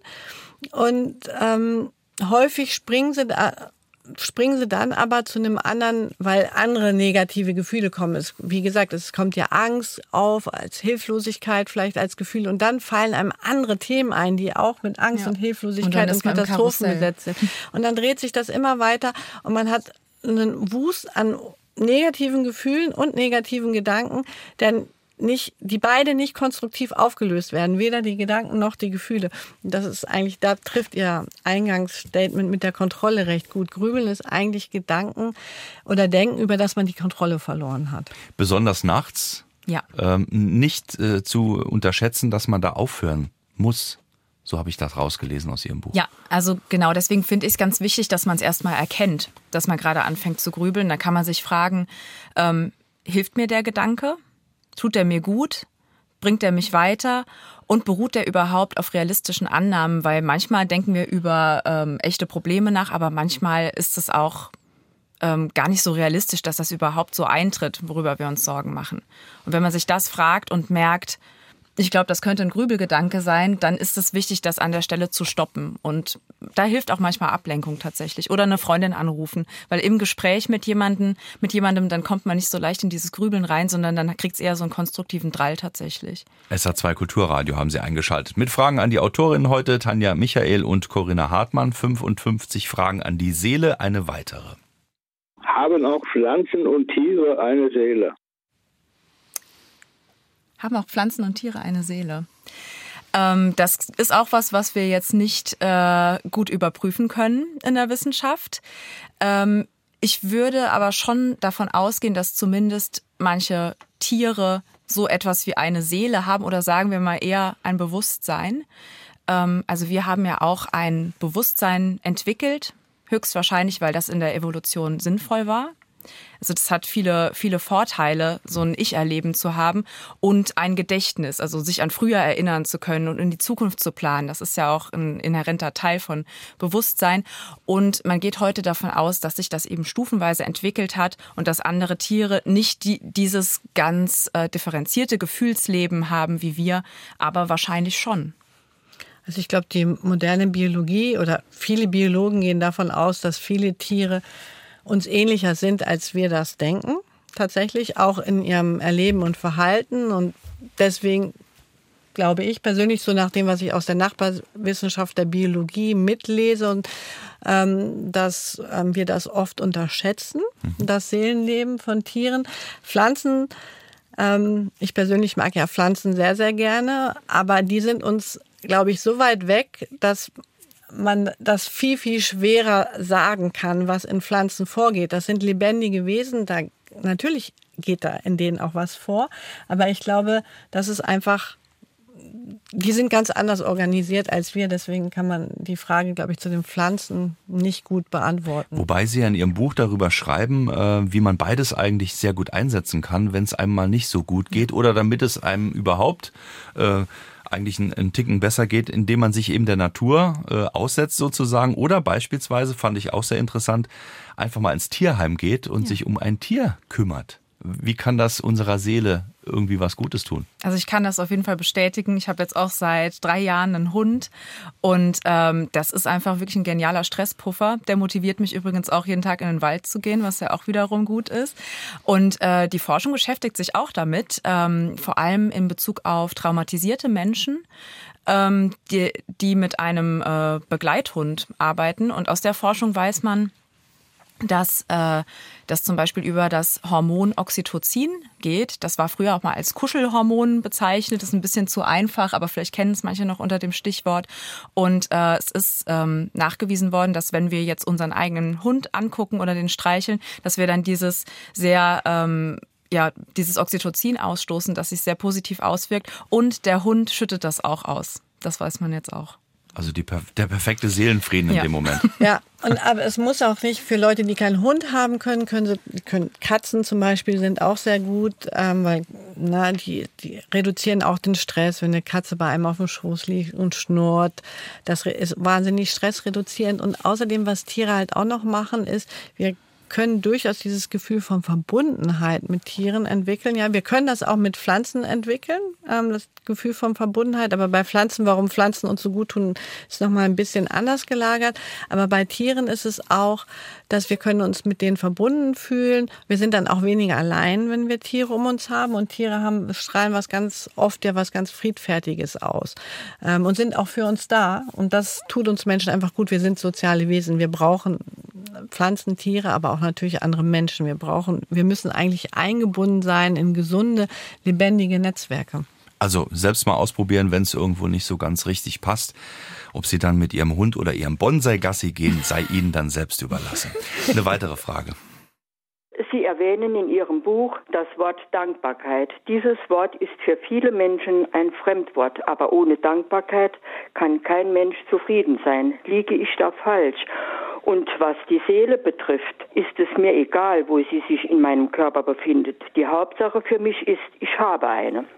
Und ähm, häufig springen sie da springen sie dann aber zu einem anderen, weil andere negative Gefühle kommen. Es, wie gesagt, es kommt ja Angst auf, als Hilflosigkeit vielleicht als Gefühl und dann fallen einem andere Themen ein, die auch mit Angst ja. und Hilflosigkeit und, und Katastrophen besetzt sind. Und dann dreht sich das immer weiter und man hat einen Wust an negativen Gefühlen und negativen Gedanken, denn nicht, die beide nicht konstruktiv aufgelöst werden, weder die Gedanken noch die Gefühle. Das ist eigentlich, da trifft ihr Eingangsstatement mit der Kontrolle recht gut. Grübeln ist eigentlich Gedanken oder Denken, über das man die Kontrolle verloren hat. Besonders nachts Ja. ähm, nicht äh, zu unterschätzen, dass man da aufhören muss. So habe ich das rausgelesen aus Ihrem Buch. Ja, also genau, deswegen finde ich es ganz wichtig, dass man es erstmal erkennt, dass man gerade anfängt zu grübeln. Da kann man sich fragen, ähm, hilft mir der Gedanke? Tut er mir gut? Bringt er mich weiter? Und beruht er überhaupt auf realistischen Annahmen? Weil manchmal denken wir über ähm, echte Probleme nach, aber manchmal ist es auch ähm, gar nicht so realistisch, dass das überhaupt so eintritt, worüber wir uns Sorgen machen. Und wenn man sich das fragt und merkt, ich glaube, das könnte ein Grübelgedanke sein, dann ist es wichtig, das an der Stelle zu stoppen. Und da hilft auch manchmal Ablenkung tatsächlich. Oder eine Freundin anrufen. Weil im Gespräch mit jemandem, mit jemandem, dann kommt man nicht so leicht in dieses Grübeln rein, sondern dann kriegt es eher so einen konstruktiven Drall tatsächlich. SA2 Kulturradio haben Sie eingeschaltet. Mit Fragen an die Autorinnen heute, Tanja Michael und Corinna Hartmann. 55 Fragen an die Seele, eine weitere. Haben auch Pflanzen und Tiere eine Seele? Haben auch Pflanzen und Tiere eine Seele? Ähm, das ist auch was, was wir jetzt nicht äh, gut überprüfen können in der Wissenschaft. Ähm, ich würde aber schon davon ausgehen, dass zumindest manche Tiere so etwas wie eine Seele haben oder sagen wir mal eher ein Bewusstsein. Ähm, also wir haben ja auch ein Bewusstsein entwickelt, höchstwahrscheinlich, weil das in der Evolution sinnvoll war. Also das hat viele, viele Vorteile, so ein Ich-Erleben zu haben und ein Gedächtnis, also sich an früher erinnern zu können und in die Zukunft zu planen. Das ist ja auch ein inhärenter Teil von Bewusstsein. Und man geht heute davon aus, dass sich das eben stufenweise entwickelt hat und dass andere Tiere nicht die, dieses ganz äh, differenzierte Gefühlsleben haben wie wir, aber wahrscheinlich schon. Also ich glaube, die moderne Biologie oder viele Biologen gehen davon aus, dass viele Tiere uns ähnlicher sind, als wir das denken. Tatsächlich auch in ihrem Erleben und Verhalten. Und deswegen glaube ich persönlich, so nach dem, was ich aus der Nachbarwissenschaft der Biologie mitlese, und ähm, dass ähm, wir das oft unterschätzen, das Seelenleben von Tieren. Pflanzen, ähm, ich persönlich mag ja Pflanzen sehr, sehr gerne, aber die sind uns, glaube ich, so weit weg, dass man das viel, viel schwerer sagen kann, was in Pflanzen vorgeht. Das sind lebendige Wesen, da natürlich geht da in denen auch was vor, aber ich glaube, das ist einfach die sind ganz anders organisiert als wir, deswegen kann man die Frage, glaube ich, zu den Pflanzen nicht gut beantworten. Wobei Sie ja in Ihrem Buch darüber schreiben, äh, wie man beides eigentlich sehr gut einsetzen kann, wenn es einem mal nicht so gut geht oder damit es einem überhaupt äh, eigentlich einen, einen Ticken besser geht, indem man sich eben der Natur äh, aussetzt sozusagen oder beispielsweise, fand ich auch sehr interessant, einfach mal ins Tierheim geht und sich um ein Tier kümmert. Wie kann das unserer Seele irgendwie was Gutes tun? Also ich kann das auf jeden Fall bestätigen. Ich habe jetzt auch seit drei Jahren einen Hund und ähm, das ist einfach wirklich ein genialer Stresspuffer. Der motiviert mich übrigens auch jeden Tag in den Wald zu gehen, was ja auch wiederum gut ist. Und äh, die Forschung beschäftigt sich auch damit, ähm, vor allem in Bezug auf traumatisierte Menschen. Ähm, die, die mit einem äh, Begleithund arbeiten. Und aus der Forschung weiß man, dass äh, das zum Beispiel über das Hormon Oxytocin geht. Das war früher auch mal als Kuschelhormon bezeichnet. Das ist ein bisschen zu einfach, aber vielleicht kennen es manche noch unter dem Stichwort. Und äh, es ist ähm, nachgewiesen worden, dass wenn wir jetzt unseren eigenen Hund angucken oder den streicheln, dass wir dann dieses sehr ähm, ja, dieses Oxytocin ausstoßen, das sich sehr positiv auswirkt. Und der Hund schüttet das auch aus. Das weiß man jetzt auch. Also die, der perfekte Seelenfrieden in Ja. dem Moment. Ja, und aber es muss auch nicht für Leute, die keinen Hund haben können, können sie können Katzen zum Beispiel sind auch sehr gut, ähm, weil na die die reduzieren auch den Stress, wenn eine Katze bei einem auf dem Schoß liegt und schnurrt. Das ist wahnsinnig stressreduzierend und außerdem was Tiere halt auch noch machen ist, wir können durchaus dieses Gefühl von Verbundenheit mit Tieren entwickeln. Ja, wir können das auch mit Pflanzen entwickeln, ähm, das Gefühl von Verbundenheit. Aber bei Pflanzen, warum Pflanzen uns so gut tun, ist nochmal ein bisschen anders gelagert. Aber bei Tieren ist es auch, dass wir können uns mit denen verbunden fühlen. Wir sind dann auch weniger allein, wenn wir Tiere um uns haben. Und Tiere haben, strahlen was ganz oft ja was ganz Friedfertiges aus ähm, und sind auch für uns da. Und das tut uns Menschen einfach gut. Wir sind soziale Wesen. Wir brauchen Pflanzen, Tiere, aber auch natürlich andere Menschen. Wir brauchen, wir müssen eigentlich eingebunden sein in gesunde, lebendige Netzwerke. Also selbst mal ausprobieren, wenn es irgendwo nicht so ganz richtig passt. Ob Sie dann mit Ihrem Hund oder Ihrem Bonsai-Gassi gehen, sei Ihnen dann selbst überlassen. Eine weitere Frage. Sie erwähnen in Ihrem Buch das Wort Dankbarkeit. Dieses Wort ist für viele Menschen ein Fremdwort, aber ohne Dankbarkeit kann kein Mensch zufrieden sein. Liege ich da falsch? Und was die Seele betrifft, ist es mir egal, wo sie sich in meinem Körper befindet. Die Hauptsache für mich ist, ich habe eine.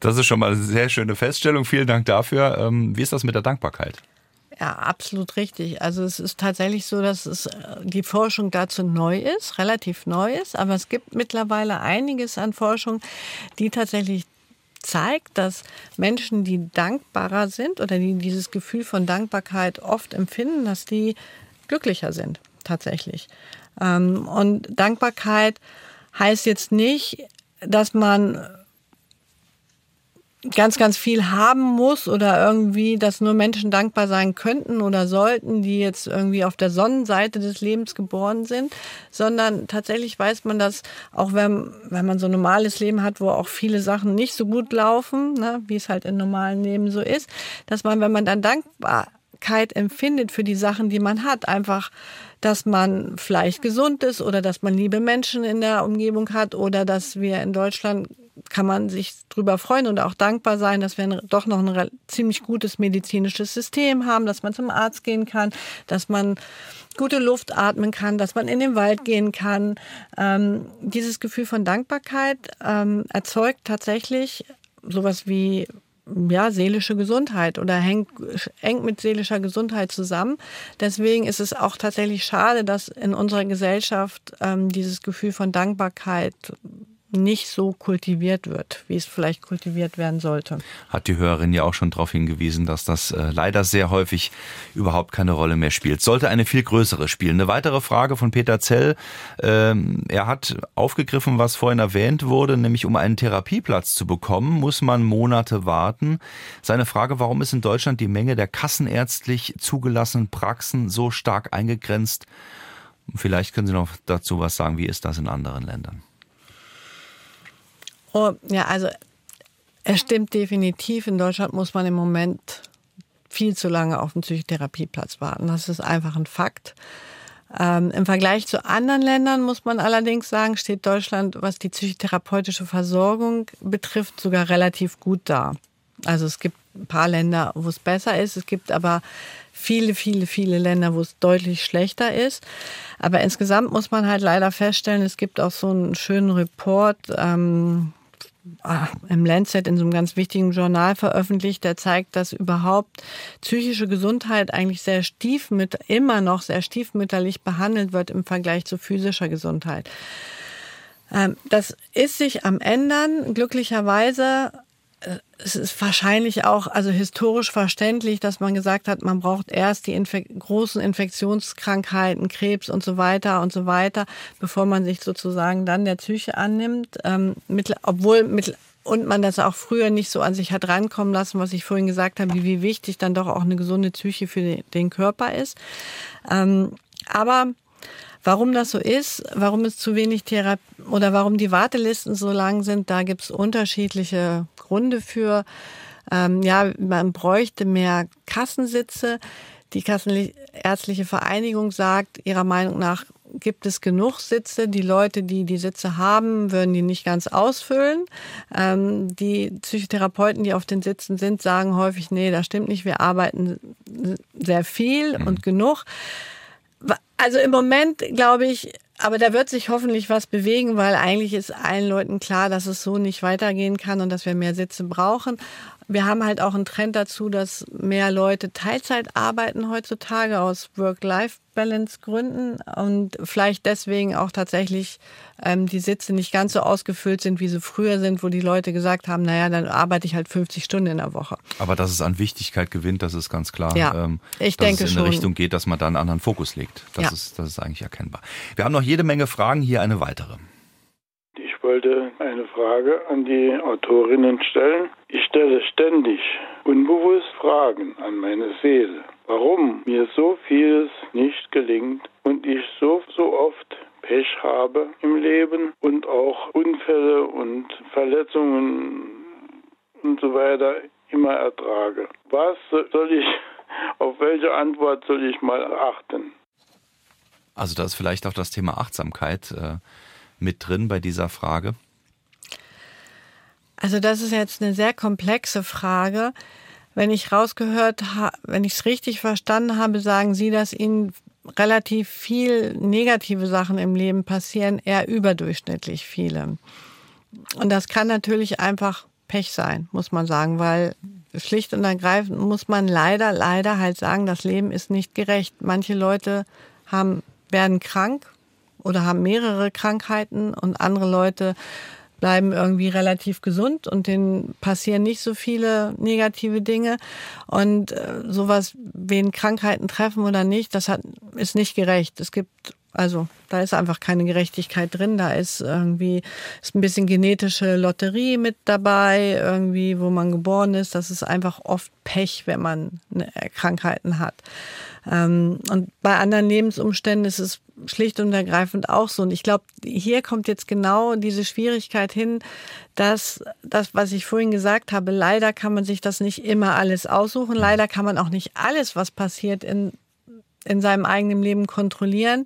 Das ist schon mal eine sehr schöne Feststellung. Vielen Dank dafür. Ähm, wie ist das mit der Dankbarkeit? Ja, absolut richtig. Also es ist tatsächlich so, dass es, äh, die Forschung dazu neu ist, relativ neu ist, aber es gibt mittlerweile einiges an Forschung, die tatsächlich zeigt, dass Menschen, die dankbarer sind oder die dieses Gefühl von Dankbarkeit oft empfinden, dass die glücklicher sind, tatsächlich. Ähm, und Dankbarkeit heißt jetzt nicht, dass man ganz, ganz viel haben muss oder irgendwie, dass nur Menschen dankbar sein könnten oder sollten, die jetzt irgendwie auf der Sonnenseite des Lebens geboren sind, sondern tatsächlich weiß man, dass auch wenn, wenn man so ein normales Leben hat, wo auch viele Sachen nicht so gut laufen, ne, wie es halt in normalen Leben so ist, dass man, wenn man dann Dankbarkeit empfindet für die Sachen, die man hat, einfach dass man vielleicht gesund ist oder dass man liebe Menschen in der Umgebung hat oder dass wir in Deutschland kann man sich drüber freuen und auch dankbar sein, dass wir doch noch ein ziemlich gutes medizinisches System haben, dass man zum Arzt gehen kann, dass man gute Luft atmen kann, dass man in den Wald gehen kann. Ähm, dieses Gefühl von Dankbarkeit ähm, erzeugt tatsächlich sowas wie ja, seelische Gesundheit oder hängt eng mit seelischer Gesundheit zusammen. Deswegen ist es auch tatsächlich schade, dass in unserer Gesellschaft ähm, dieses Gefühl von Dankbarkeit nicht so kultiviert wird, wie es vielleicht kultiviert werden sollte. Hat die Hörerin ja auch schon darauf hingewiesen, dass das äh, leider sehr häufig überhaupt keine Rolle mehr spielt. Sollte eine viel größere spielen. Eine weitere Frage von Peter Zell. Ähm, er hat aufgegriffen, was vorhin erwähnt wurde, nämlich um einen Therapieplatz zu bekommen, muss man Monate warten. Seine Frage, warum ist in Deutschland die Menge der kassenärztlich zugelassenen Praxen so stark eingegrenzt? Vielleicht können Sie noch dazu was sagen, wie ist das in anderen Ländern? Oh, ja, also es stimmt definitiv. In Deutschland muss man im Moment viel zu lange auf den Psychotherapieplatz warten. Das ist einfach ein Fakt. Ähm, Im Vergleich zu anderen Ländern muss man allerdings sagen, steht Deutschland, was die psychotherapeutische Versorgung betrifft, sogar relativ gut da. Also es gibt ein paar Länder, wo es besser ist. Es gibt aber viele, viele, viele Länder, wo es deutlich schlechter ist. Aber insgesamt muss man halt leider feststellen, es gibt auch so einen schönen Report, ähm, im Lancet in so einem ganz wichtigen Journal veröffentlicht, der zeigt, dass überhaupt psychische Gesundheit eigentlich sehr stiefmütter, immer noch sehr stiefmütterlich behandelt wird im Vergleich zu physischer Gesundheit. Ähm, das ist sich am ändern. Glücklicherweise es ist wahrscheinlich auch also historisch verständlich, dass man gesagt hat, man braucht erst die Infek großen Infektionskrankheiten, Krebs und so weiter und so weiter, bevor man sich sozusagen dann der Psyche annimmt. Ähm, mit, obwohl mit, und man das auch früher nicht so an sich hat rankommen lassen, was ich vorhin gesagt habe, wie, wie wichtig dann doch auch eine gesunde Psyche für den, den Körper ist. Ähm, aber Warum das so ist, warum es zu wenig Therapie oder warum die Wartelisten so lang sind, da gibt es unterschiedliche Gründe für. Ähm, ja, man bräuchte mehr Kassensitze. Die Kassenärztliche Vereinigung sagt, ihrer Meinung nach gibt es genug Sitze. Die Leute, die die Sitze haben, würden die nicht ganz ausfüllen. Ähm, die Psychotherapeuten, die auf den Sitzen sind, sagen häufig, nee, das stimmt nicht. Wir arbeiten sehr viel mhm. und genug. Also im Moment glaube ich, aber da wird sich hoffentlich was bewegen, weil eigentlich ist allen Leuten klar, dass es so nicht weitergehen kann und dass wir mehr Sitze brauchen. Wir haben halt auch einen Trend dazu, dass mehr Leute Teilzeit arbeiten heutzutage aus Work-Life-Balance-Gründen und vielleicht deswegen auch tatsächlich ähm, die Sitze nicht ganz so ausgefüllt sind, wie sie früher sind, wo die Leute gesagt haben, naja, dann arbeite ich halt 50 Stunden in der Woche. Aber dass es an Wichtigkeit gewinnt, das ist ganz klar. Ja, ähm, ich dass denke es in eine Richtung geht, dass man da einen anderen Fokus legt. Das, Ja. ist, das ist eigentlich erkennbar. Wir haben noch jede Menge Fragen, hier eine weitere. Ich wollte eine Frage an die Autorinnen stellen. Ich stelle ständig unbewusst Fragen an meine Seele. warum mir so vieles nicht gelingt und ich so, so oft Pech habe im Leben und auch Unfälle und Verletzungen und so weiter immer ertrage. Was soll ich, auf welche Antwort soll ich mal achten? Also da ist vielleicht auch das Thema Achtsamkeit äh, mit drin bei dieser Frage. Also das ist jetzt eine sehr komplexe Frage. Wenn ich rausgehört wenn ich es richtig verstanden habe, sagen Sie, dass Ihnen relativ viel negative Sachen im Leben passieren, eher überdurchschnittlich viele. Und das kann natürlich einfach Pech sein, muss man sagen, weil schlicht und ergreifend muss man leider, leider halt sagen, das Leben ist nicht gerecht. Manche Leute haben, werden krank oder haben mehrere Krankheiten und andere Leute bleiben irgendwie relativ gesund und denen passieren nicht so viele negative Dinge. Und äh, sowas, wen Krankheiten treffen oder nicht, das hat, ist nicht gerecht. Es gibt also da ist einfach keine Gerechtigkeit drin. Da ist irgendwie ist ein bisschen genetische Lotterie mit dabei, irgendwie, wo man geboren ist. Das ist einfach oft Pech, wenn man Krankheiten hat. Ähm, und bei anderen Lebensumständen ist es schlicht und ergreifend auch so. Und ich glaube, hier kommt jetzt genau diese Schwierigkeit hin, dass das, was ich vorhin gesagt habe, leider kann man sich das nicht immer alles aussuchen. Leider kann man auch nicht alles, was passiert, in in seinem eigenen Leben kontrollieren.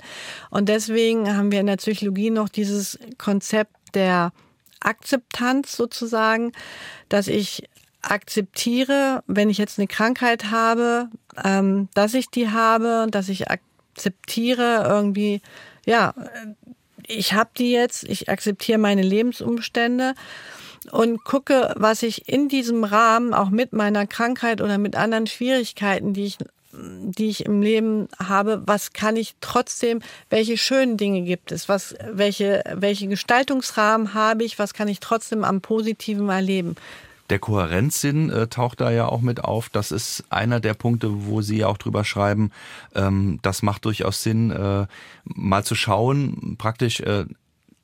Und deswegen haben wir in der Psychologie noch dieses Konzept der Akzeptanz sozusagen, dass ich akzeptiere, wenn ich jetzt eine Krankheit habe, ähm, dass ich die habe, dass ich akzeptiere irgendwie, ja, ich habe die jetzt, ich akzeptiere meine Lebensumstände und gucke, was ich in diesem Rahmen auch mit meiner Krankheit oder mit anderen Schwierigkeiten, die ich die ich im Leben habe, was kann ich trotzdem, welche schönen Dinge gibt es, was, welche, welche Gestaltungsrahmen habe ich, was kann ich trotzdem am Positiven erleben. Der Kohärenzsinn äh, taucht da ja auch mit auf. Das ist einer der Punkte, wo Sie auch drüber schreiben. Ähm, das macht durchaus Sinn, äh, mal zu schauen, praktisch äh,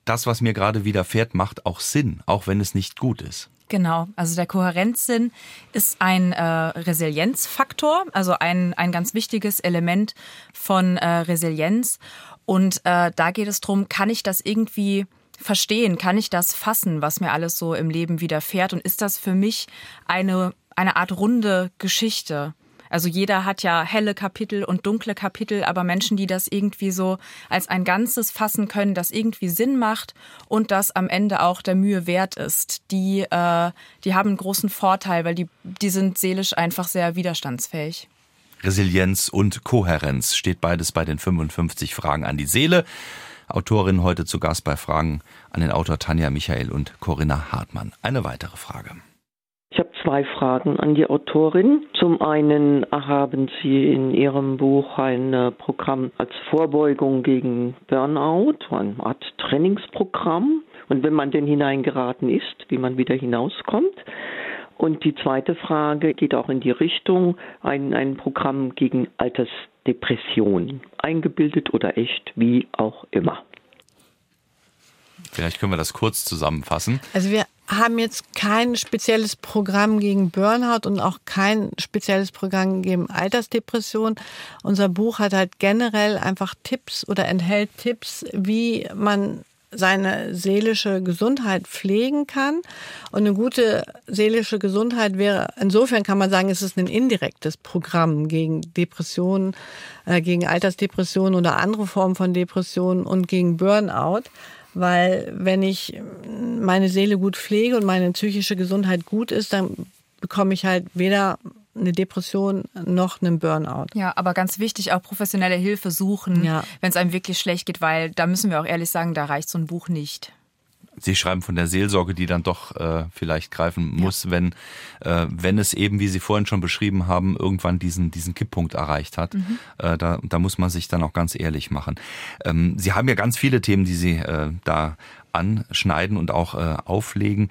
das, was mir gerade widerfährt, macht auch Sinn, auch wenn es nicht gut ist. Genau, also der Kohärenzsinn ist ein äh, Resilienzfaktor, also ein, ein ganz wichtiges Element von äh, Resilienz. Und äh, da geht es darum, kann ich das irgendwie verstehen, kann ich das fassen, was mir alles so im Leben widerfährt? Und ist das für mich eine, eine Art runde Geschichte? Also jeder hat ja helle Kapitel und dunkle Kapitel, aber Menschen, die das irgendwie so als ein Ganzes fassen können, das irgendwie Sinn macht und das am Ende auch der Mühe wert ist, die, äh, die haben einen großen Vorteil, weil die, die sind seelisch einfach sehr widerstandsfähig. Resilienz und Kohärenz steht beides bei den 55 Fragen an die Seele. Autorin heute zu Gast bei Fragen an den Autor Tanja Michael und Corinna Hartmann. Eine weitere Frage. Ich habe zwei Fragen an die Autorin. Zum einen haben Sie in Ihrem Buch ein äh, Programm als Vorbeugung gegen Burnout, eine Art Trainingsprogramm. Und wenn man denn hineingeraten ist, wie man wieder hinauskommt. Und die zweite Frage geht auch in die Richtung, ein, ein Programm gegen Altersdepression, eingebildet oder echt, wie auch immer. Vielleicht können wir das kurz zusammenfassen. Also wir haben jetzt kein spezielles Programm gegen Burnout und auch kein spezielles Programm gegen Altersdepression. Unser Buch hat halt generell einfach Tipps oder enthält Tipps, wie man seine seelische Gesundheit pflegen kann. Und eine gute seelische Gesundheit wäre, insofern kann man sagen, es ist ein indirektes Programm gegen Depressionen, äh, gegen Altersdepressionen oder andere Formen von Depressionen und gegen Burnout. Weil wenn ich meine Seele gut pflege und meine psychische Gesundheit gut ist, dann bekomme ich halt weder eine Depression noch einen Burnout. Ja, aber ganz wichtig auch professionelle Hilfe suchen, ja. wenn es einem wirklich schlecht geht, weil da müssen wir auch ehrlich sagen, da reicht so ein Buch nicht. Sie schreiben von der Seelsorge, die dann doch äh, vielleicht greifen muss, ja. wenn, äh, wenn es eben, wie Sie vorhin schon beschrieben haben, irgendwann diesen, diesen Kipppunkt erreicht hat. Mhm. Äh, da, da muss man sich dann auch ganz ehrlich machen. Ähm, Sie haben ja ganz viele Themen, die Sie äh, da anschneiden und auch äh, auflegen.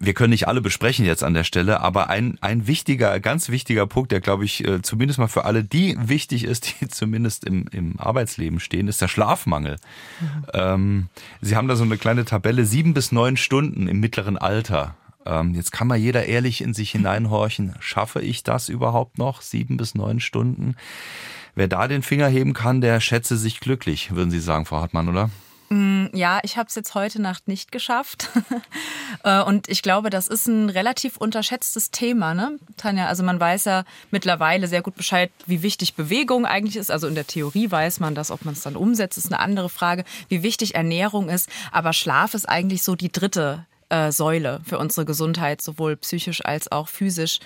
Wir können nicht alle besprechen jetzt an der Stelle, aber ein, ein wichtiger, ganz wichtiger Punkt, der glaube ich äh, zumindest mal für alle die wichtig ist, die zumindest im, im Arbeitsleben stehen, ist der Schlafmangel. Mhm. Ähm, Sie haben da so eine kleine Tabelle, sieben bis neun Stunden im mittleren Alter Ähm, jetzt kann mal jeder ehrlich in sich hineinhorchen. Schaffe ich das überhaupt noch? Sieben bis neun Stunden? Wer da den Finger heben kann, der schätze sich glücklich, würden Sie sagen, Frau Hartmann, oder? Mm, ja, ich habe es jetzt heute Nacht nicht geschafft. Äh, und ich glaube, das ist ein relativ unterschätztes Thema, ne, Tanja? Also man weiß ja mittlerweile sehr gut Bescheid, wie wichtig Bewegung eigentlich ist. Also in der Theorie weiß man das, ob man es dann umsetzt, ist eine andere Frage, wie wichtig Ernährung ist. Aber Schlaf ist eigentlich so die dritte äh, Säule für unsere Gesundheit, sowohl psychisch als auch physisch.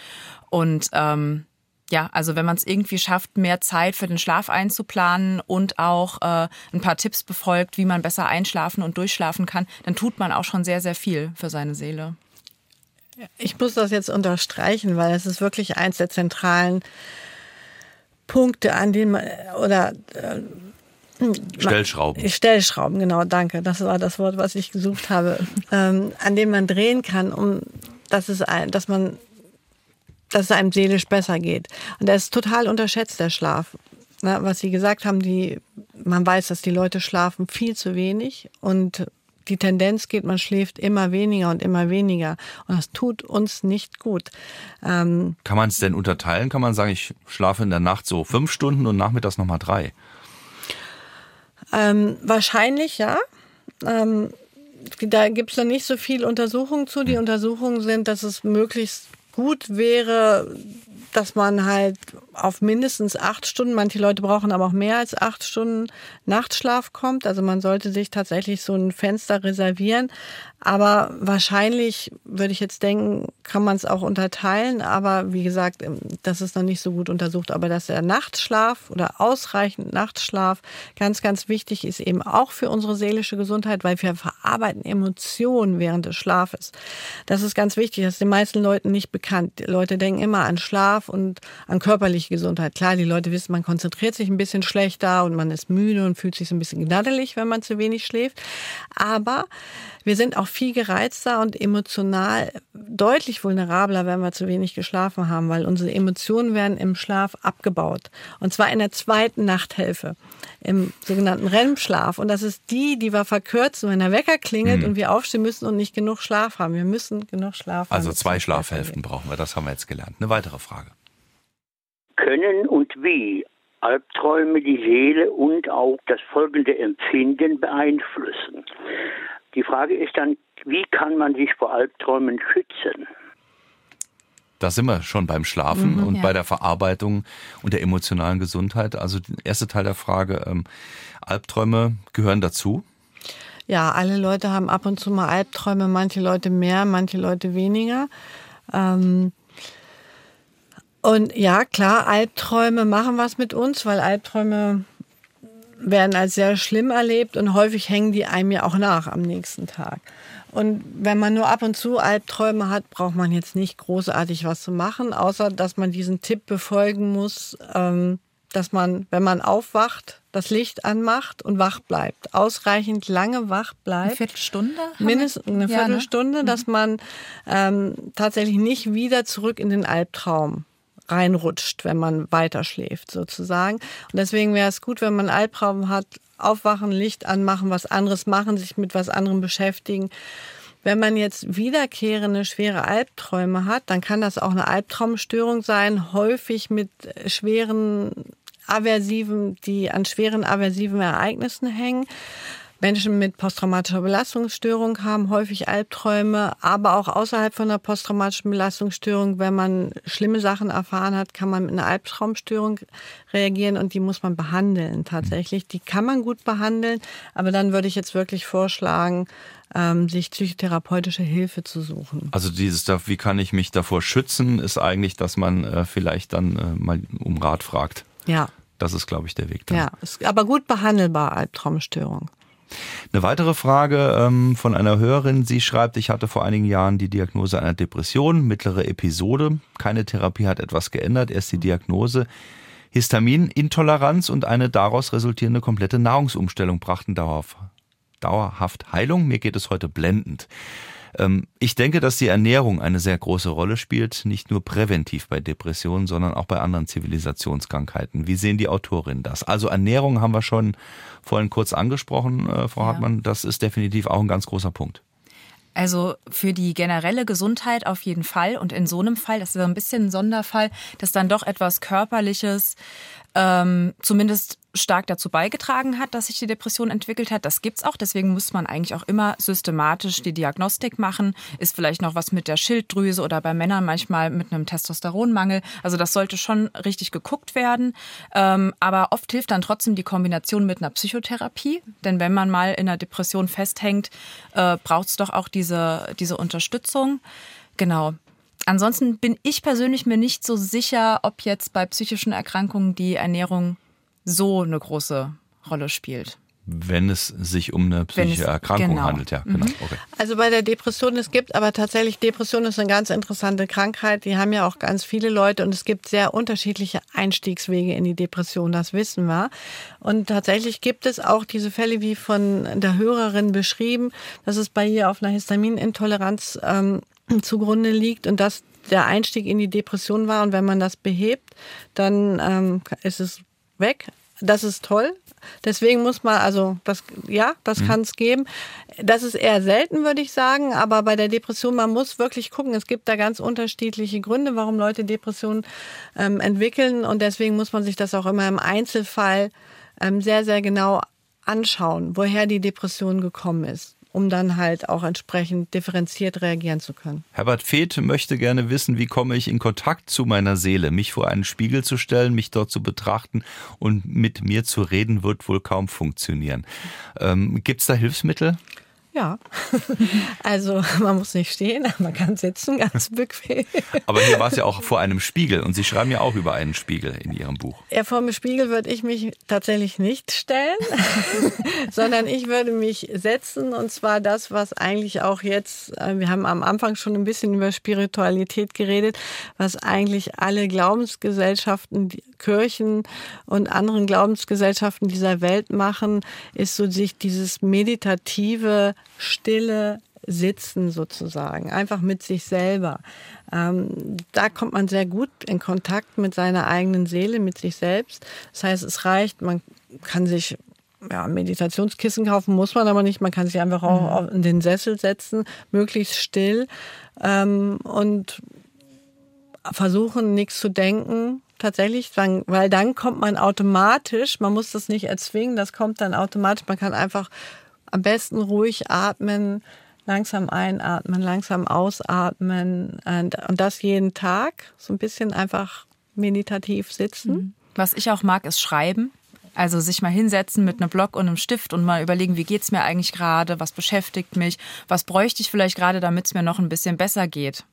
Und ähm, ja, also wenn man es irgendwie schafft, mehr Zeit für den Schlaf einzuplanen und auch äh, ein paar Tipps befolgt, wie man besser einschlafen und durchschlafen kann, dann tut man auch schon sehr, sehr viel für seine Seele. Ich muss das jetzt unterstreichen, weil es ist wirklich eins der zentralen Punkte, an denen man oder äh, Stellschrauben. Stellschrauben, genau, danke. Das war das Wort, was ich gesucht habe, ähm, an dem man drehen kann, um dass es ein, dass man dass es einem seelisch besser geht. Und der ist total unterschätzt, der Schlaf. Na, was Sie gesagt haben, die, man weiß, dass die Leute schlafen viel zu wenig und die Tendenz geht, man schläft immer weniger und immer weniger. Und das tut uns nicht gut. Ähm, Kann man es denn unterteilen? Kann man sagen, ich schlafe in der Nacht so fünf Stunden und nachmittags nochmal drei? Ähm, wahrscheinlich ja. Ähm, da gibt es noch nicht so viel Untersuchungen zu. Die hm. Untersuchungen sind, dass es möglichst gut wäre, dass man halt auf mindestens acht Stunden, manche Leute brauchen aber auch mehr als acht Stunden Nachtschlaf kommt. Also man sollte sich tatsächlich so ein Fenster reservieren. Aber wahrscheinlich würde ich jetzt denken, kann man es auch unterteilen. Aber wie gesagt, ähm, das ist noch nicht so gut untersucht. Aber dass der Nachtschlaf oder ausreichend Nachtschlaf ganz, ganz wichtig ist, eben auch für unsere seelische Gesundheit, weil wir verarbeiten Emotionen während des Schlafes. Das ist ganz wichtig. Das ist den meisten Leuten nicht bekannt. Die Leute denken immer an Schlaf und an körperliche Gesundheit. Klar, die Leute wissen, man konzentriert sich ein bisschen schlechter und man ist müde und fühlt sich so ein bisschen gnaddelig, wenn man zu wenig schläft. Aber wir sind auch viel gereizter und emotional deutlich vulnerabler, wenn wir zu wenig geschlafen haben, weil unsere Emotionen werden im Schlaf abgebaut. Und zwar in der zweiten Nachthälfte, im sogenannten REM-Schlaf. Und das ist die, die wir verkürzen, wenn der Wecker klingelt mhm. und wir aufstehen müssen und nicht genug Schlaf haben. Wir müssen genug Schlaf haben. Also zwei Schlafhälften brauchen wir, das haben wir jetzt gelernt. Eine weitere Frage. Können und wie Albträume die Seele und auch das folgende Empfinden beeinflussen. Die Frage ist dann, wie kann man sich vor Albträumen schützen? Da sind wir schon beim Schlafen mhm, und ja. bei der Verarbeitung und der emotionalen Gesundheit. Also der erste Teil der Frage, ähm, Albträume gehören dazu? Ja, alle Leute haben ab und zu mal Albträume, manche Leute mehr, manche Leute weniger. Ähm, und ja, klar, Albträume machen was mit uns, weil Albträume werden als sehr schlimm erlebt und häufig hängen die einem ja auch nach am nächsten Tag. Und wenn man nur ab und zu Albträume hat, braucht man jetzt nicht großartig was zu machen, außer dass man diesen Tipp befolgen muss, ähm, dass man, wenn man aufwacht, das Licht anmacht und wach bleibt. Ausreichend lange wach bleibt. Eine Viertelstunde? Mindestens eine Viertelstunde, ja, ne? dass mhm. man ähm, tatsächlich nicht wieder zurück in den Albtraum reinrutscht, wenn man weiter schläft sozusagen. Und deswegen wäre es gut, wenn man Albtraum hat, aufwachen, Licht anmachen, was anderes machen, sich mit was anderem beschäftigen. Wenn man jetzt wiederkehrende schwere Albträume hat, dann kann das auch eine Albtraumstörung sein, häufig mit schweren aversiven, die an schweren aversiven Ereignissen hängen. Menschen mit posttraumatischer Belastungsstörung haben häufig Albträume, aber auch außerhalb von einer posttraumatischen Belastungsstörung, wenn man schlimme Sachen erfahren hat, kann man mit einer Albtraumstörung reagieren und die muss man behandeln tatsächlich. Die kann man gut behandeln, aber dann würde ich jetzt wirklich vorschlagen, ähm, sich psychotherapeutische Hilfe zu suchen. Also dieses, wie kann ich mich davor schützen, ist eigentlich, dass man äh, vielleicht dann äh, mal um Rat fragt. Ja. Das ist, glaube ich, der Weg. Dann. Ja, aber gut behandelbar, Albtraumstörung. Eine weitere Frage ähm, von einer Hörerin. Sie schreibt, ich hatte vor einigen Jahren die Diagnose einer Depression, mittlere Episode. Keine Therapie hat etwas geändert, erst die Diagnose. Histaminintoleranz und eine daraus resultierende komplette Nahrungsumstellung brachten dauerhaft, Heilung. Mir geht es heute blendend. Ähm, ich denke, dass die Ernährung eine sehr große Rolle spielt, nicht nur präventiv bei Depressionen, sondern auch bei anderen Zivilisationskrankheiten. Wie sehen die Autorinnen das? Also Ernährung haben wir schon vorhin kurz angesprochen, äh, Frau. Hartmann. Das ist definitiv auch ein ganz großer Punkt. Also für die generelle Gesundheit auf jeden Fall. Und in so einem Fall, das ist ein bisschen ein Sonderfall, dass dann doch etwas Körperliches ähm, zumindest stark dazu beigetragen hat, dass sich die Depression entwickelt hat. Das gibt's auch. Deswegen muss man eigentlich auch immer systematisch die Diagnostik machen. Ist vielleicht noch was mit der Schilddrüse oder bei Männern manchmal mit einem Testosteronmangel. Also das sollte schon richtig geguckt werden. Ähm, aber oft hilft dann trotzdem die Kombination mit einer Psychotherapie. Denn wenn man mal in einer Depression festhängt, äh, braucht es doch auch diese, diese Unterstützung. Genau. Ansonsten bin ich persönlich mir nicht so sicher, ob jetzt bei psychischen Erkrankungen die Ernährung so eine große Rolle spielt. Wenn es sich um eine psychische es, Erkrankung genau. handelt, ja, genau. Mhm. Okay. Also bei der Depression, es gibt aber tatsächlich, Depression ist eine ganz interessante Krankheit, die haben ja auch ganz viele Leute und es gibt sehr unterschiedliche Einstiegswege in die Depression, das wissen wir. Und tatsächlich gibt es auch diese Fälle, wie von der Hörerin beschrieben, dass es bei ihr auf einer Histaminintoleranz ähm, zugrunde liegt und dass der Einstieg in die Depression war. Und wenn man das behebt, dann ähm, ist es weg. Das ist toll. Deswegen muss man, also das, ja, das mhm. kann es geben. Das ist eher selten, würde ich sagen. Aber bei der Depression, man muss wirklich gucken. Es gibt da ganz unterschiedliche Gründe, warum Leute Depressionen ähm, entwickeln. Und deswegen muss man sich das auch immer im Einzelfall ähm, sehr, sehr genau anschauen, woher die Depression gekommen ist um dann halt auch entsprechend differenziert reagieren zu können. Herbert Feeth möchte gerne wissen, wie komme ich in Kontakt zu meiner Seele? Mich vor einen Spiegel zu stellen, mich dort zu betrachten und mit mir zu reden, wird wohl kaum funktionieren. Ähm, Gibt es da Hilfsmittel? Ja, also man muss nicht stehen, man kann sitzen, ganz bequem. Aber hier war es ja auch vor einem Spiegel und Sie schreiben ja auch über einen Spiegel in Ihrem Buch. Ja, vor dem Spiegel würde ich mich tatsächlich nicht stellen, sondern ich würde mich setzen und zwar das, was eigentlich auch jetzt, äh, wir haben am Anfang schon ein bisschen über Spiritualität geredet, was eigentlich alle Glaubensgesellschaften, Kirchen und anderen Glaubensgesellschaften dieser Welt machen, ist so sich dieses meditative stille Sitzen sozusagen, einfach mit sich selber. Ähm, da kommt man sehr gut in Kontakt mit seiner eigenen Seele, mit sich selbst. Das heißt, es reicht, man kann sich ja, Meditationskissen kaufen muss man aber nicht. Man kann sich einfach auch mhm. in den Sessel setzen, möglichst still ähm, und versuchen, nichts zu denken. Tatsächlich, weil dann kommt man automatisch, man muss das nicht erzwingen, das kommt dann automatisch. Man kann einfach am besten ruhig atmen, langsam einatmen, langsam ausatmen und, und das jeden Tag, so ein bisschen einfach meditativ sitzen. Mhm. Was ich auch mag, ist Schreiben. Also sich mal hinsetzen mit einem Block und einem Stift und mal überlegen, wie geht es mir eigentlich gerade, was beschäftigt mich, was bräuchte ich vielleicht gerade, damit es mir noch ein bisschen besser geht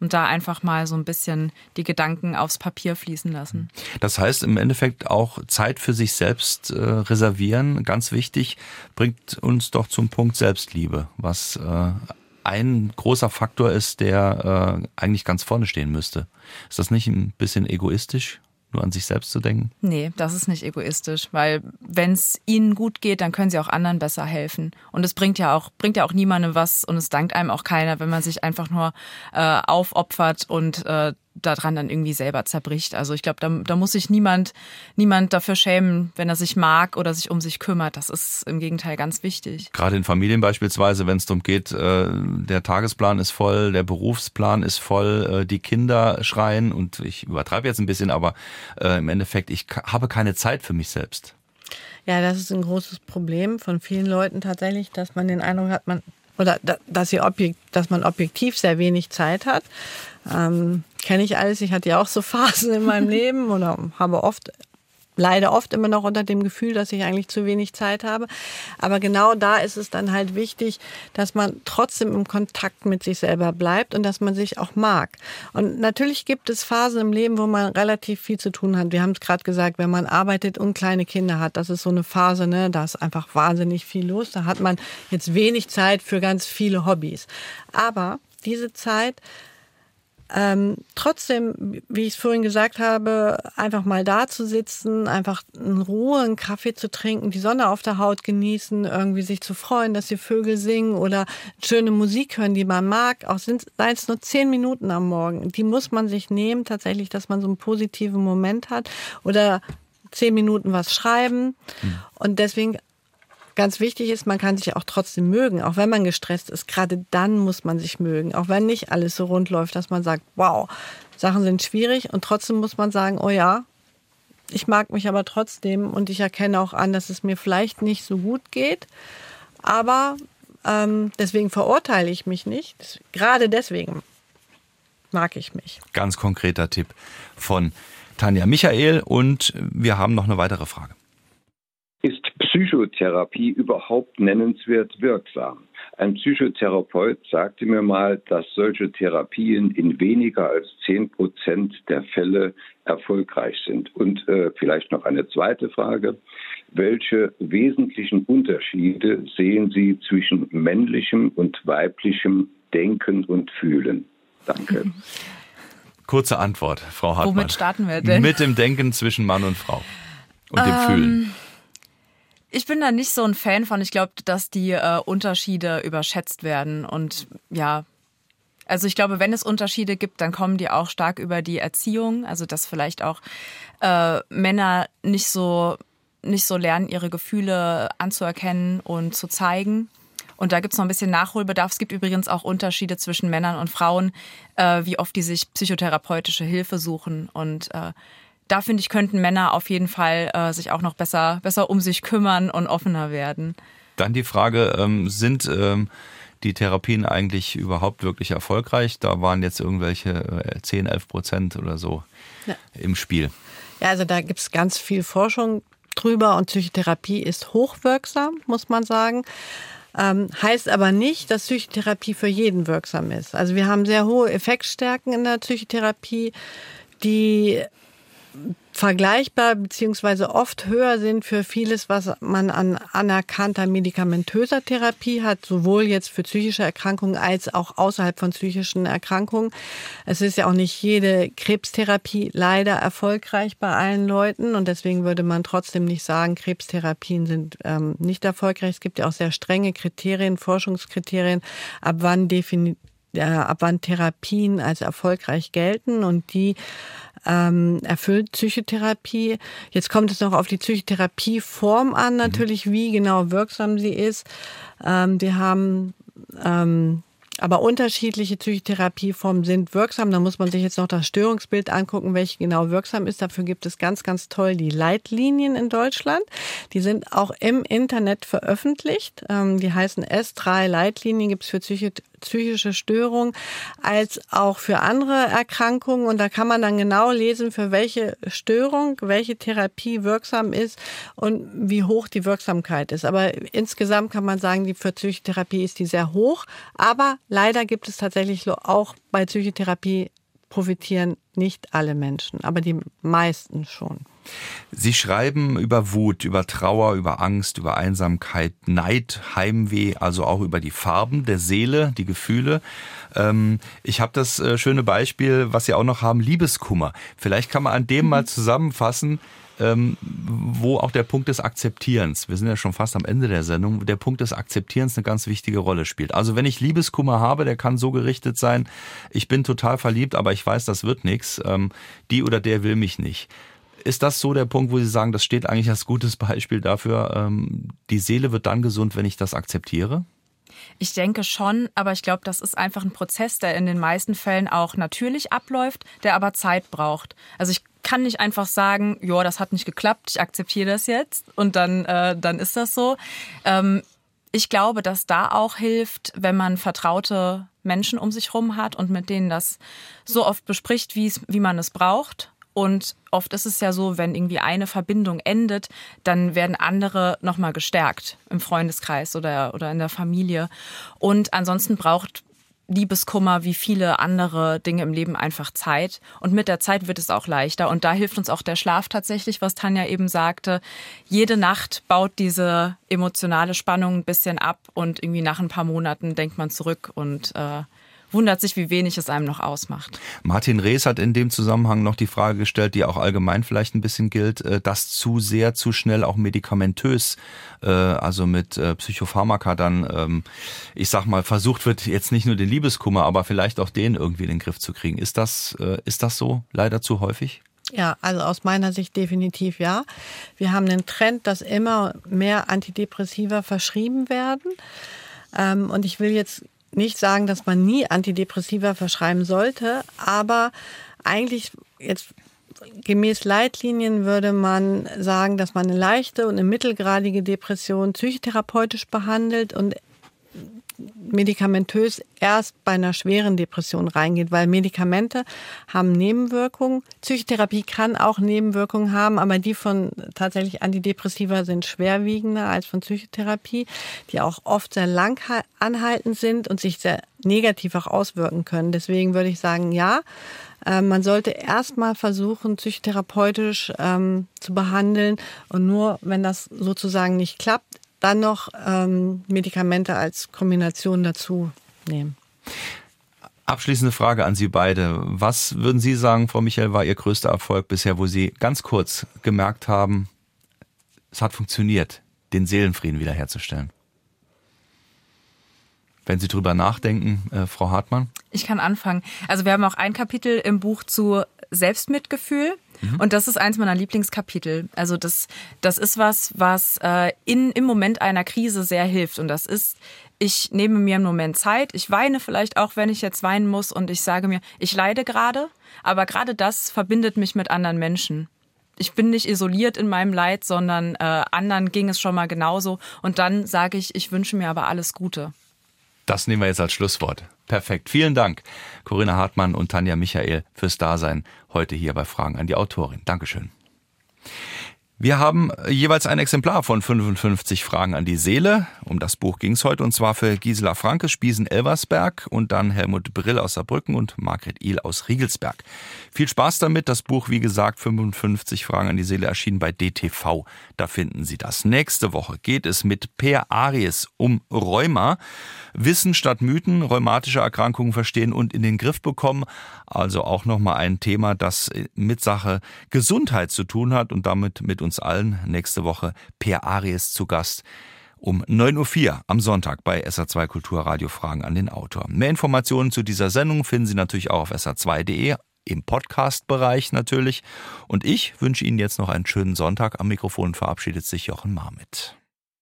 und da einfach mal so ein bisschen die Gedanken aufs Papier fließen lassen. Das heißt im Endeffekt auch Zeit für sich selbst äh, reservieren, ganz wichtig, bringt uns doch zum Punkt Selbstliebe, was äh, ein großer Faktor ist, der äh, eigentlich ganz vorne stehen müsste. Ist das nicht ein bisschen egoistisch? Nur an sich selbst zu denken? Nee, das ist nicht egoistisch, weil wenn es ihnen gut geht, dann können sie auch anderen besser helfen. Und es bringt ja auch, bringt ja auch niemandem was und es dankt einem auch keiner, wenn man sich einfach nur äh, aufopfert und äh, daran dann irgendwie selber zerbricht. Also ich glaube, da, da muss sich niemand, niemand dafür schämen, wenn er sich mag oder sich um sich kümmert. Das ist im Gegenteil ganz wichtig. Gerade in Familien beispielsweise, wenn es darum geht, äh, der Tagesplan ist voll, der Berufsplan ist voll, äh, die Kinder schreien und ich übertreibe jetzt ein bisschen, aber äh, im Endeffekt, ich habe keine Zeit für mich selbst. Ja, das ist ein großes Problem von vielen Leuten tatsächlich, dass man den Eindruck hat, man oder dass, sie objekt, dass man objektiv sehr wenig Zeit hat. Ähm, Kenne ich alles. Ich hatte ja auch so Phasen in meinem Leben oder habe oft leider oft immer noch unter dem Gefühl, dass ich eigentlich zu wenig Zeit habe. Aber genau da ist es dann halt wichtig, dass man trotzdem im Kontakt mit sich selber bleibt und dass man sich auch mag. Und natürlich gibt es Phasen im Leben, wo man relativ viel zu tun hat. Wir haben es gerade gesagt, wenn man arbeitet und kleine Kinder hat, das ist so eine Phase, ne, da ist einfach wahnsinnig viel los. Da hat man jetzt wenig Zeit für ganz viele Hobbys. Aber diese Zeit ähm, trotzdem, wie ich es vorhin gesagt habe, einfach mal da zu sitzen, einfach in Ruhe einen Kaffee zu trinken, die Sonne auf der Haut genießen, irgendwie sich zu freuen, dass die Vögel singen oder schöne Musik hören, die man mag, auch sind es nur zehn Minuten am Morgen. Die muss man sich nehmen, tatsächlich, dass man so einen positiven Moment hat oder zehn Minuten was schreiben. Mhm. Und deswegen ganz wichtig ist, man kann sich auch trotzdem mögen, auch wenn man gestresst ist. Gerade dann muss man sich mögen, auch wenn nicht alles so rund läuft, dass man sagt, wow, Sachen sind schwierig und trotzdem muss man sagen, oh ja, ich mag mich aber trotzdem und ich erkenne auch an, dass es mir vielleicht nicht so gut geht, aber ähm, deswegen verurteile ich mich nicht. Gerade deswegen mag ich mich. Ganz konkreter Tipp von Tanja Michael und wir haben noch eine weitere Frage. Psychotherapie überhaupt nennenswert wirksam? Ein Psychotherapeut sagte mir mal, dass solche Therapien in weniger als 10 Prozent der Fälle erfolgreich sind. Und äh, vielleicht noch eine zweite Frage. Welche wesentlichen Unterschiede sehen Sie zwischen männlichem und weiblichem Denken und Fühlen? Danke. Kurze Antwort, Frau Hartmann. Womit starten wir denn? Mit dem Denken zwischen Mann und Frau und dem ähm, Fühlen. Ich bin da nicht so ein Fan von. Ich glaube, dass die äh, Unterschiede überschätzt werden. Und ja, also ich glaube, wenn es Unterschiede gibt, dann kommen die auch stark über die Erziehung. Also dass vielleicht auch äh, Männer nicht so nicht so lernen, ihre Gefühle anzuerkennen und zu zeigen. Und da gibt es noch ein bisschen Nachholbedarf. Es gibt übrigens auch Unterschiede zwischen Männern und Frauen, äh, wie oft die sich psychotherapeutische Hilfe suchen. Und äh, da finde ich, könnten Männer auf jeden Fall äh, sich auch noch besser, besser um sich kümmern und offener werden. Dann die Frage, ähm, sind ähm, die Therapien eigentlich überhaupt wirklich erfolgreich? Da waren jetzt irgendwelche äh, 10, 11 Prozent oder so ja. im Spiel. Ja, also da gibt es ganz viel Forschung drüber und Psychotherapie ist hochwirksam, muss man sagen. Ähm, heißt aber nicht, dass Psychotherapie für jeden wirksam ist. Also wir haben sehr hohe Effektstärken in der Psychotherapie, die vergleichbar beziehungsweise oft höher sind für vieles, was man an anerkannter medikamentöser Therapie hat, sowohl jetzt für psychische Erkrankungen als auch außerhalb von psychischen Erkrankungen. Es ist ja auch nicht jede Krebstherapie leider erfolgreich bei allen Leuten und deswegen würde man trotzdem nicht sagen, Krebstherapien sind ähm, nicht erfolgreich. Es gibt ja auch sehr strenge Kriterien, Forschungskriterien, ab wann definitiv äh, ab wann Therapien als erfolgreich gelten und die ähm, erfüllt Psychotherapie. Jetzt kommt es noch auf die Psychotherapieform an, natürlich, wie genau wirksam sie ist. Ähm, wir haben ähm, aber unterschiedliche Psychotherapieformen sind wirksam. Da muss man sich jetzt noch das Störungsbild angucken, welche genau wirksam ist. Dafür gibt es ganz, ganz toll die Leitlinien in Deutschland. Die sind auch im Internet veröffentlicht. Ähm, die heißen S3 Leitlinien, gibt es für psychische Störungen als auch für andere Erkrankungen. Und da kann man dann genau lesen, für welche Störung, welche Therapie wirksam ist und wie hoch die Wirksamkeit ist. Aber insgesamt kann man sagen, die für Psychotherapie ist die sehr hoch. Aber leider gibt es tatsächlich auch bei Psychotherapie profitieren nicht alle Menschen, aber die meisten schon. Sie schreiben über Wut, über Trauer, über Angst, über Einsamkeit, Neid, Heimweh, also auch über die Farben der Seele, die Gefühle. Ähm, ich habe das äh, schöne Beispiel, was Sie auch noch haben, Liebeskummer. Vielleicht kann man an dem mal mhm. zusammenfassen, ähm, wo auch der Punkt des Akzeptierens, wir sind ja schon fast am Ende der Sendung, der Punkt des Akzeptierens eine ganz wichtige Rolle spielt. Also wenn ich Liebeskummer habe, der kann so gerichtet sein, ich bin total verliebt, aber ich weiß, das wird nichts, ähm, die oder der will mich nicht. Ist das so der Punkt, wo Sie sagen, das steht eigentlich als gutes Beispiel dafür, ähm, die Seele wird dann gesund, wenn ich das akzeptiere? Ich denke schon, aber ich glaube, das ist einfach ein Prozess, der in den meisten Fällen auch natürlich abläuft, der aber Zeit braucht. Also ich kann nicht einfach sagen, ja, das hat nicht geklappt, ich akzeptiere das jetzt und dann, äh, dann ist das so. Ähm, ich glaube, dass da auch hilft, wenn man vertraute Menschen um sich herum hat und mit denen das so oft bespricht, wie man es braucht und oft ist es ja so, wenn irgendwie eine Verbindung endet, dann werden andere nochmal gestärkt im Freundeskreis oder, oder in der Familie. Und ansonsten braucht Liebeskummer wie viele andere Dinge im Leben einfach Zeit. Und mit der Zeit wird es auch leichter. Und da hilft uns auch der Schlaf tatsächlich, was Tanja eben sagte. Jede Nacht baut diese emotionale Spannung ein bisschen ab und irgendwie nach ein paar Monaten denkt man zurück und äh, wundert sich, wie wenig es einem noch ausmacht. Martin Rees hat in dem Zusammenhang noch die Frage gestellt, die auch allgemein vielleicht ein bisschen gilt, äh, dass zu sehr, zu schnell auch medikamentös, äh, also mit äh, Psychopharmaka dann, ähm, ich sag mal, versucht wird, jetzt nicht nur den Liebeskummer, aber vielleicht auch den irgendwie in den Griff zu kriegen. Ist das, ist das so leider zu häufig? Ja, also aus meiner Sicht definitiv ja. Wir haben einen Trend, dass immer mehr Antidepressiva verschrieben werden. Ähm, und ich will jetzt nicht sagen, dass man nie Antidepressiva verschreiben sollte, aber eigentlich jetzt gemäß Leitlinien würde man sagen, dass man eine leichte und eine mittelgradige Depression psychotherapeutisch behandelt und medikamentös erst bei einer schweren Depression reingeht, weil Medikamente haben Nebenwirkungen. Psychotherapie kann auch Nebenwirkungen haben, aber die von tatsächlich Antidepressiva sind schwerwiegender als von Psychotherapie, die auch oft sehr lang anhaltend sind und sich sehr negativ auch auswirken können. Deswegen würde ich sagen, ja, äh, man sollte erstmal versuchen, psychotherapeutisch ähm, zu behandeln und nur wenn das sozusagen nicht klappt, dann noch ähm, Medikamente als Kombination dazu nehmen. Abschließende Frage an Sie beide. Was würden Sie sagen, Frau Michael, war Ihr größter Erfolg bisher, wo Sie ganz kurz gemerkt haben, es hat funktioniert, den Seelenfrieden wiederherzustellen? Wenn Sie drüber nachdenken, äh, Frau Hartmann? Ich kann anfangen. Also wir haben auch ein Kapitel im Buch zu Selbstmitgefühl. Mhm. Und das ist eins meiner Lieblingskapitel. Also das, das ist was, was äh, in, im Moment einer Krise sehr hilft. Und das ist, ich nehme mir einen Moment Zeit. Ich weine vielleicht auch, wenn ich jetzt weinen muss. Und ich sage mir, ich leide gerade. Aber gerade das verbindet mich mit anderen Menschen. Ich bin nicht isoliert in meinem Leid, sondern äh, anderen ging es schon mal genauso. Und dann sage ich, ich wünsche mir aber alles Gute. Das nehmen wir jetzt als Schlusswort. Perfekt. Vielen Dank, Corinna Hartmann und Tanja Michael, fürs Dasein heute hier bei Fragen an die Autorin. Dankeschön. Wir haben jeweils ein Exemplar von 55 Fragen an die Seele. Um das Buch ging es heute und zwar für Gisela Franke, Spiesen-Elversberg und dann Helmut Brill aus Saarbrücken und Margret Ihl aus Riegelsberg. Viel Spaß damit. Das Buch, wie gesagt, 55 Fragen an die Seele erschienen bei DTV. Da finden Sie das. Nächste Woche geht es mit Per Aries um Rheuma. Wissen statt Mythen, rheumatische Erkrankungen verstehen und in den Griff bekommen. Also auch nochmal ein Thema, das mit Sache Gesundheit zu tun hat und damit mit uns allen. Nächste Woche Per Aries zu Gast um 9.04 Uhr am Sonntag bei SA2 Kulturradio Fragen an den Autor. Mehr Informationen zu dieser Sendung finden Sie natürlich auch auf sa2.de im Podcast-Bereich natürlich. Und ich wünsche Ihnen jetzt noch einen schönen Sonntag. Am Mikrofon verabschiedet sich Jochen Marmit.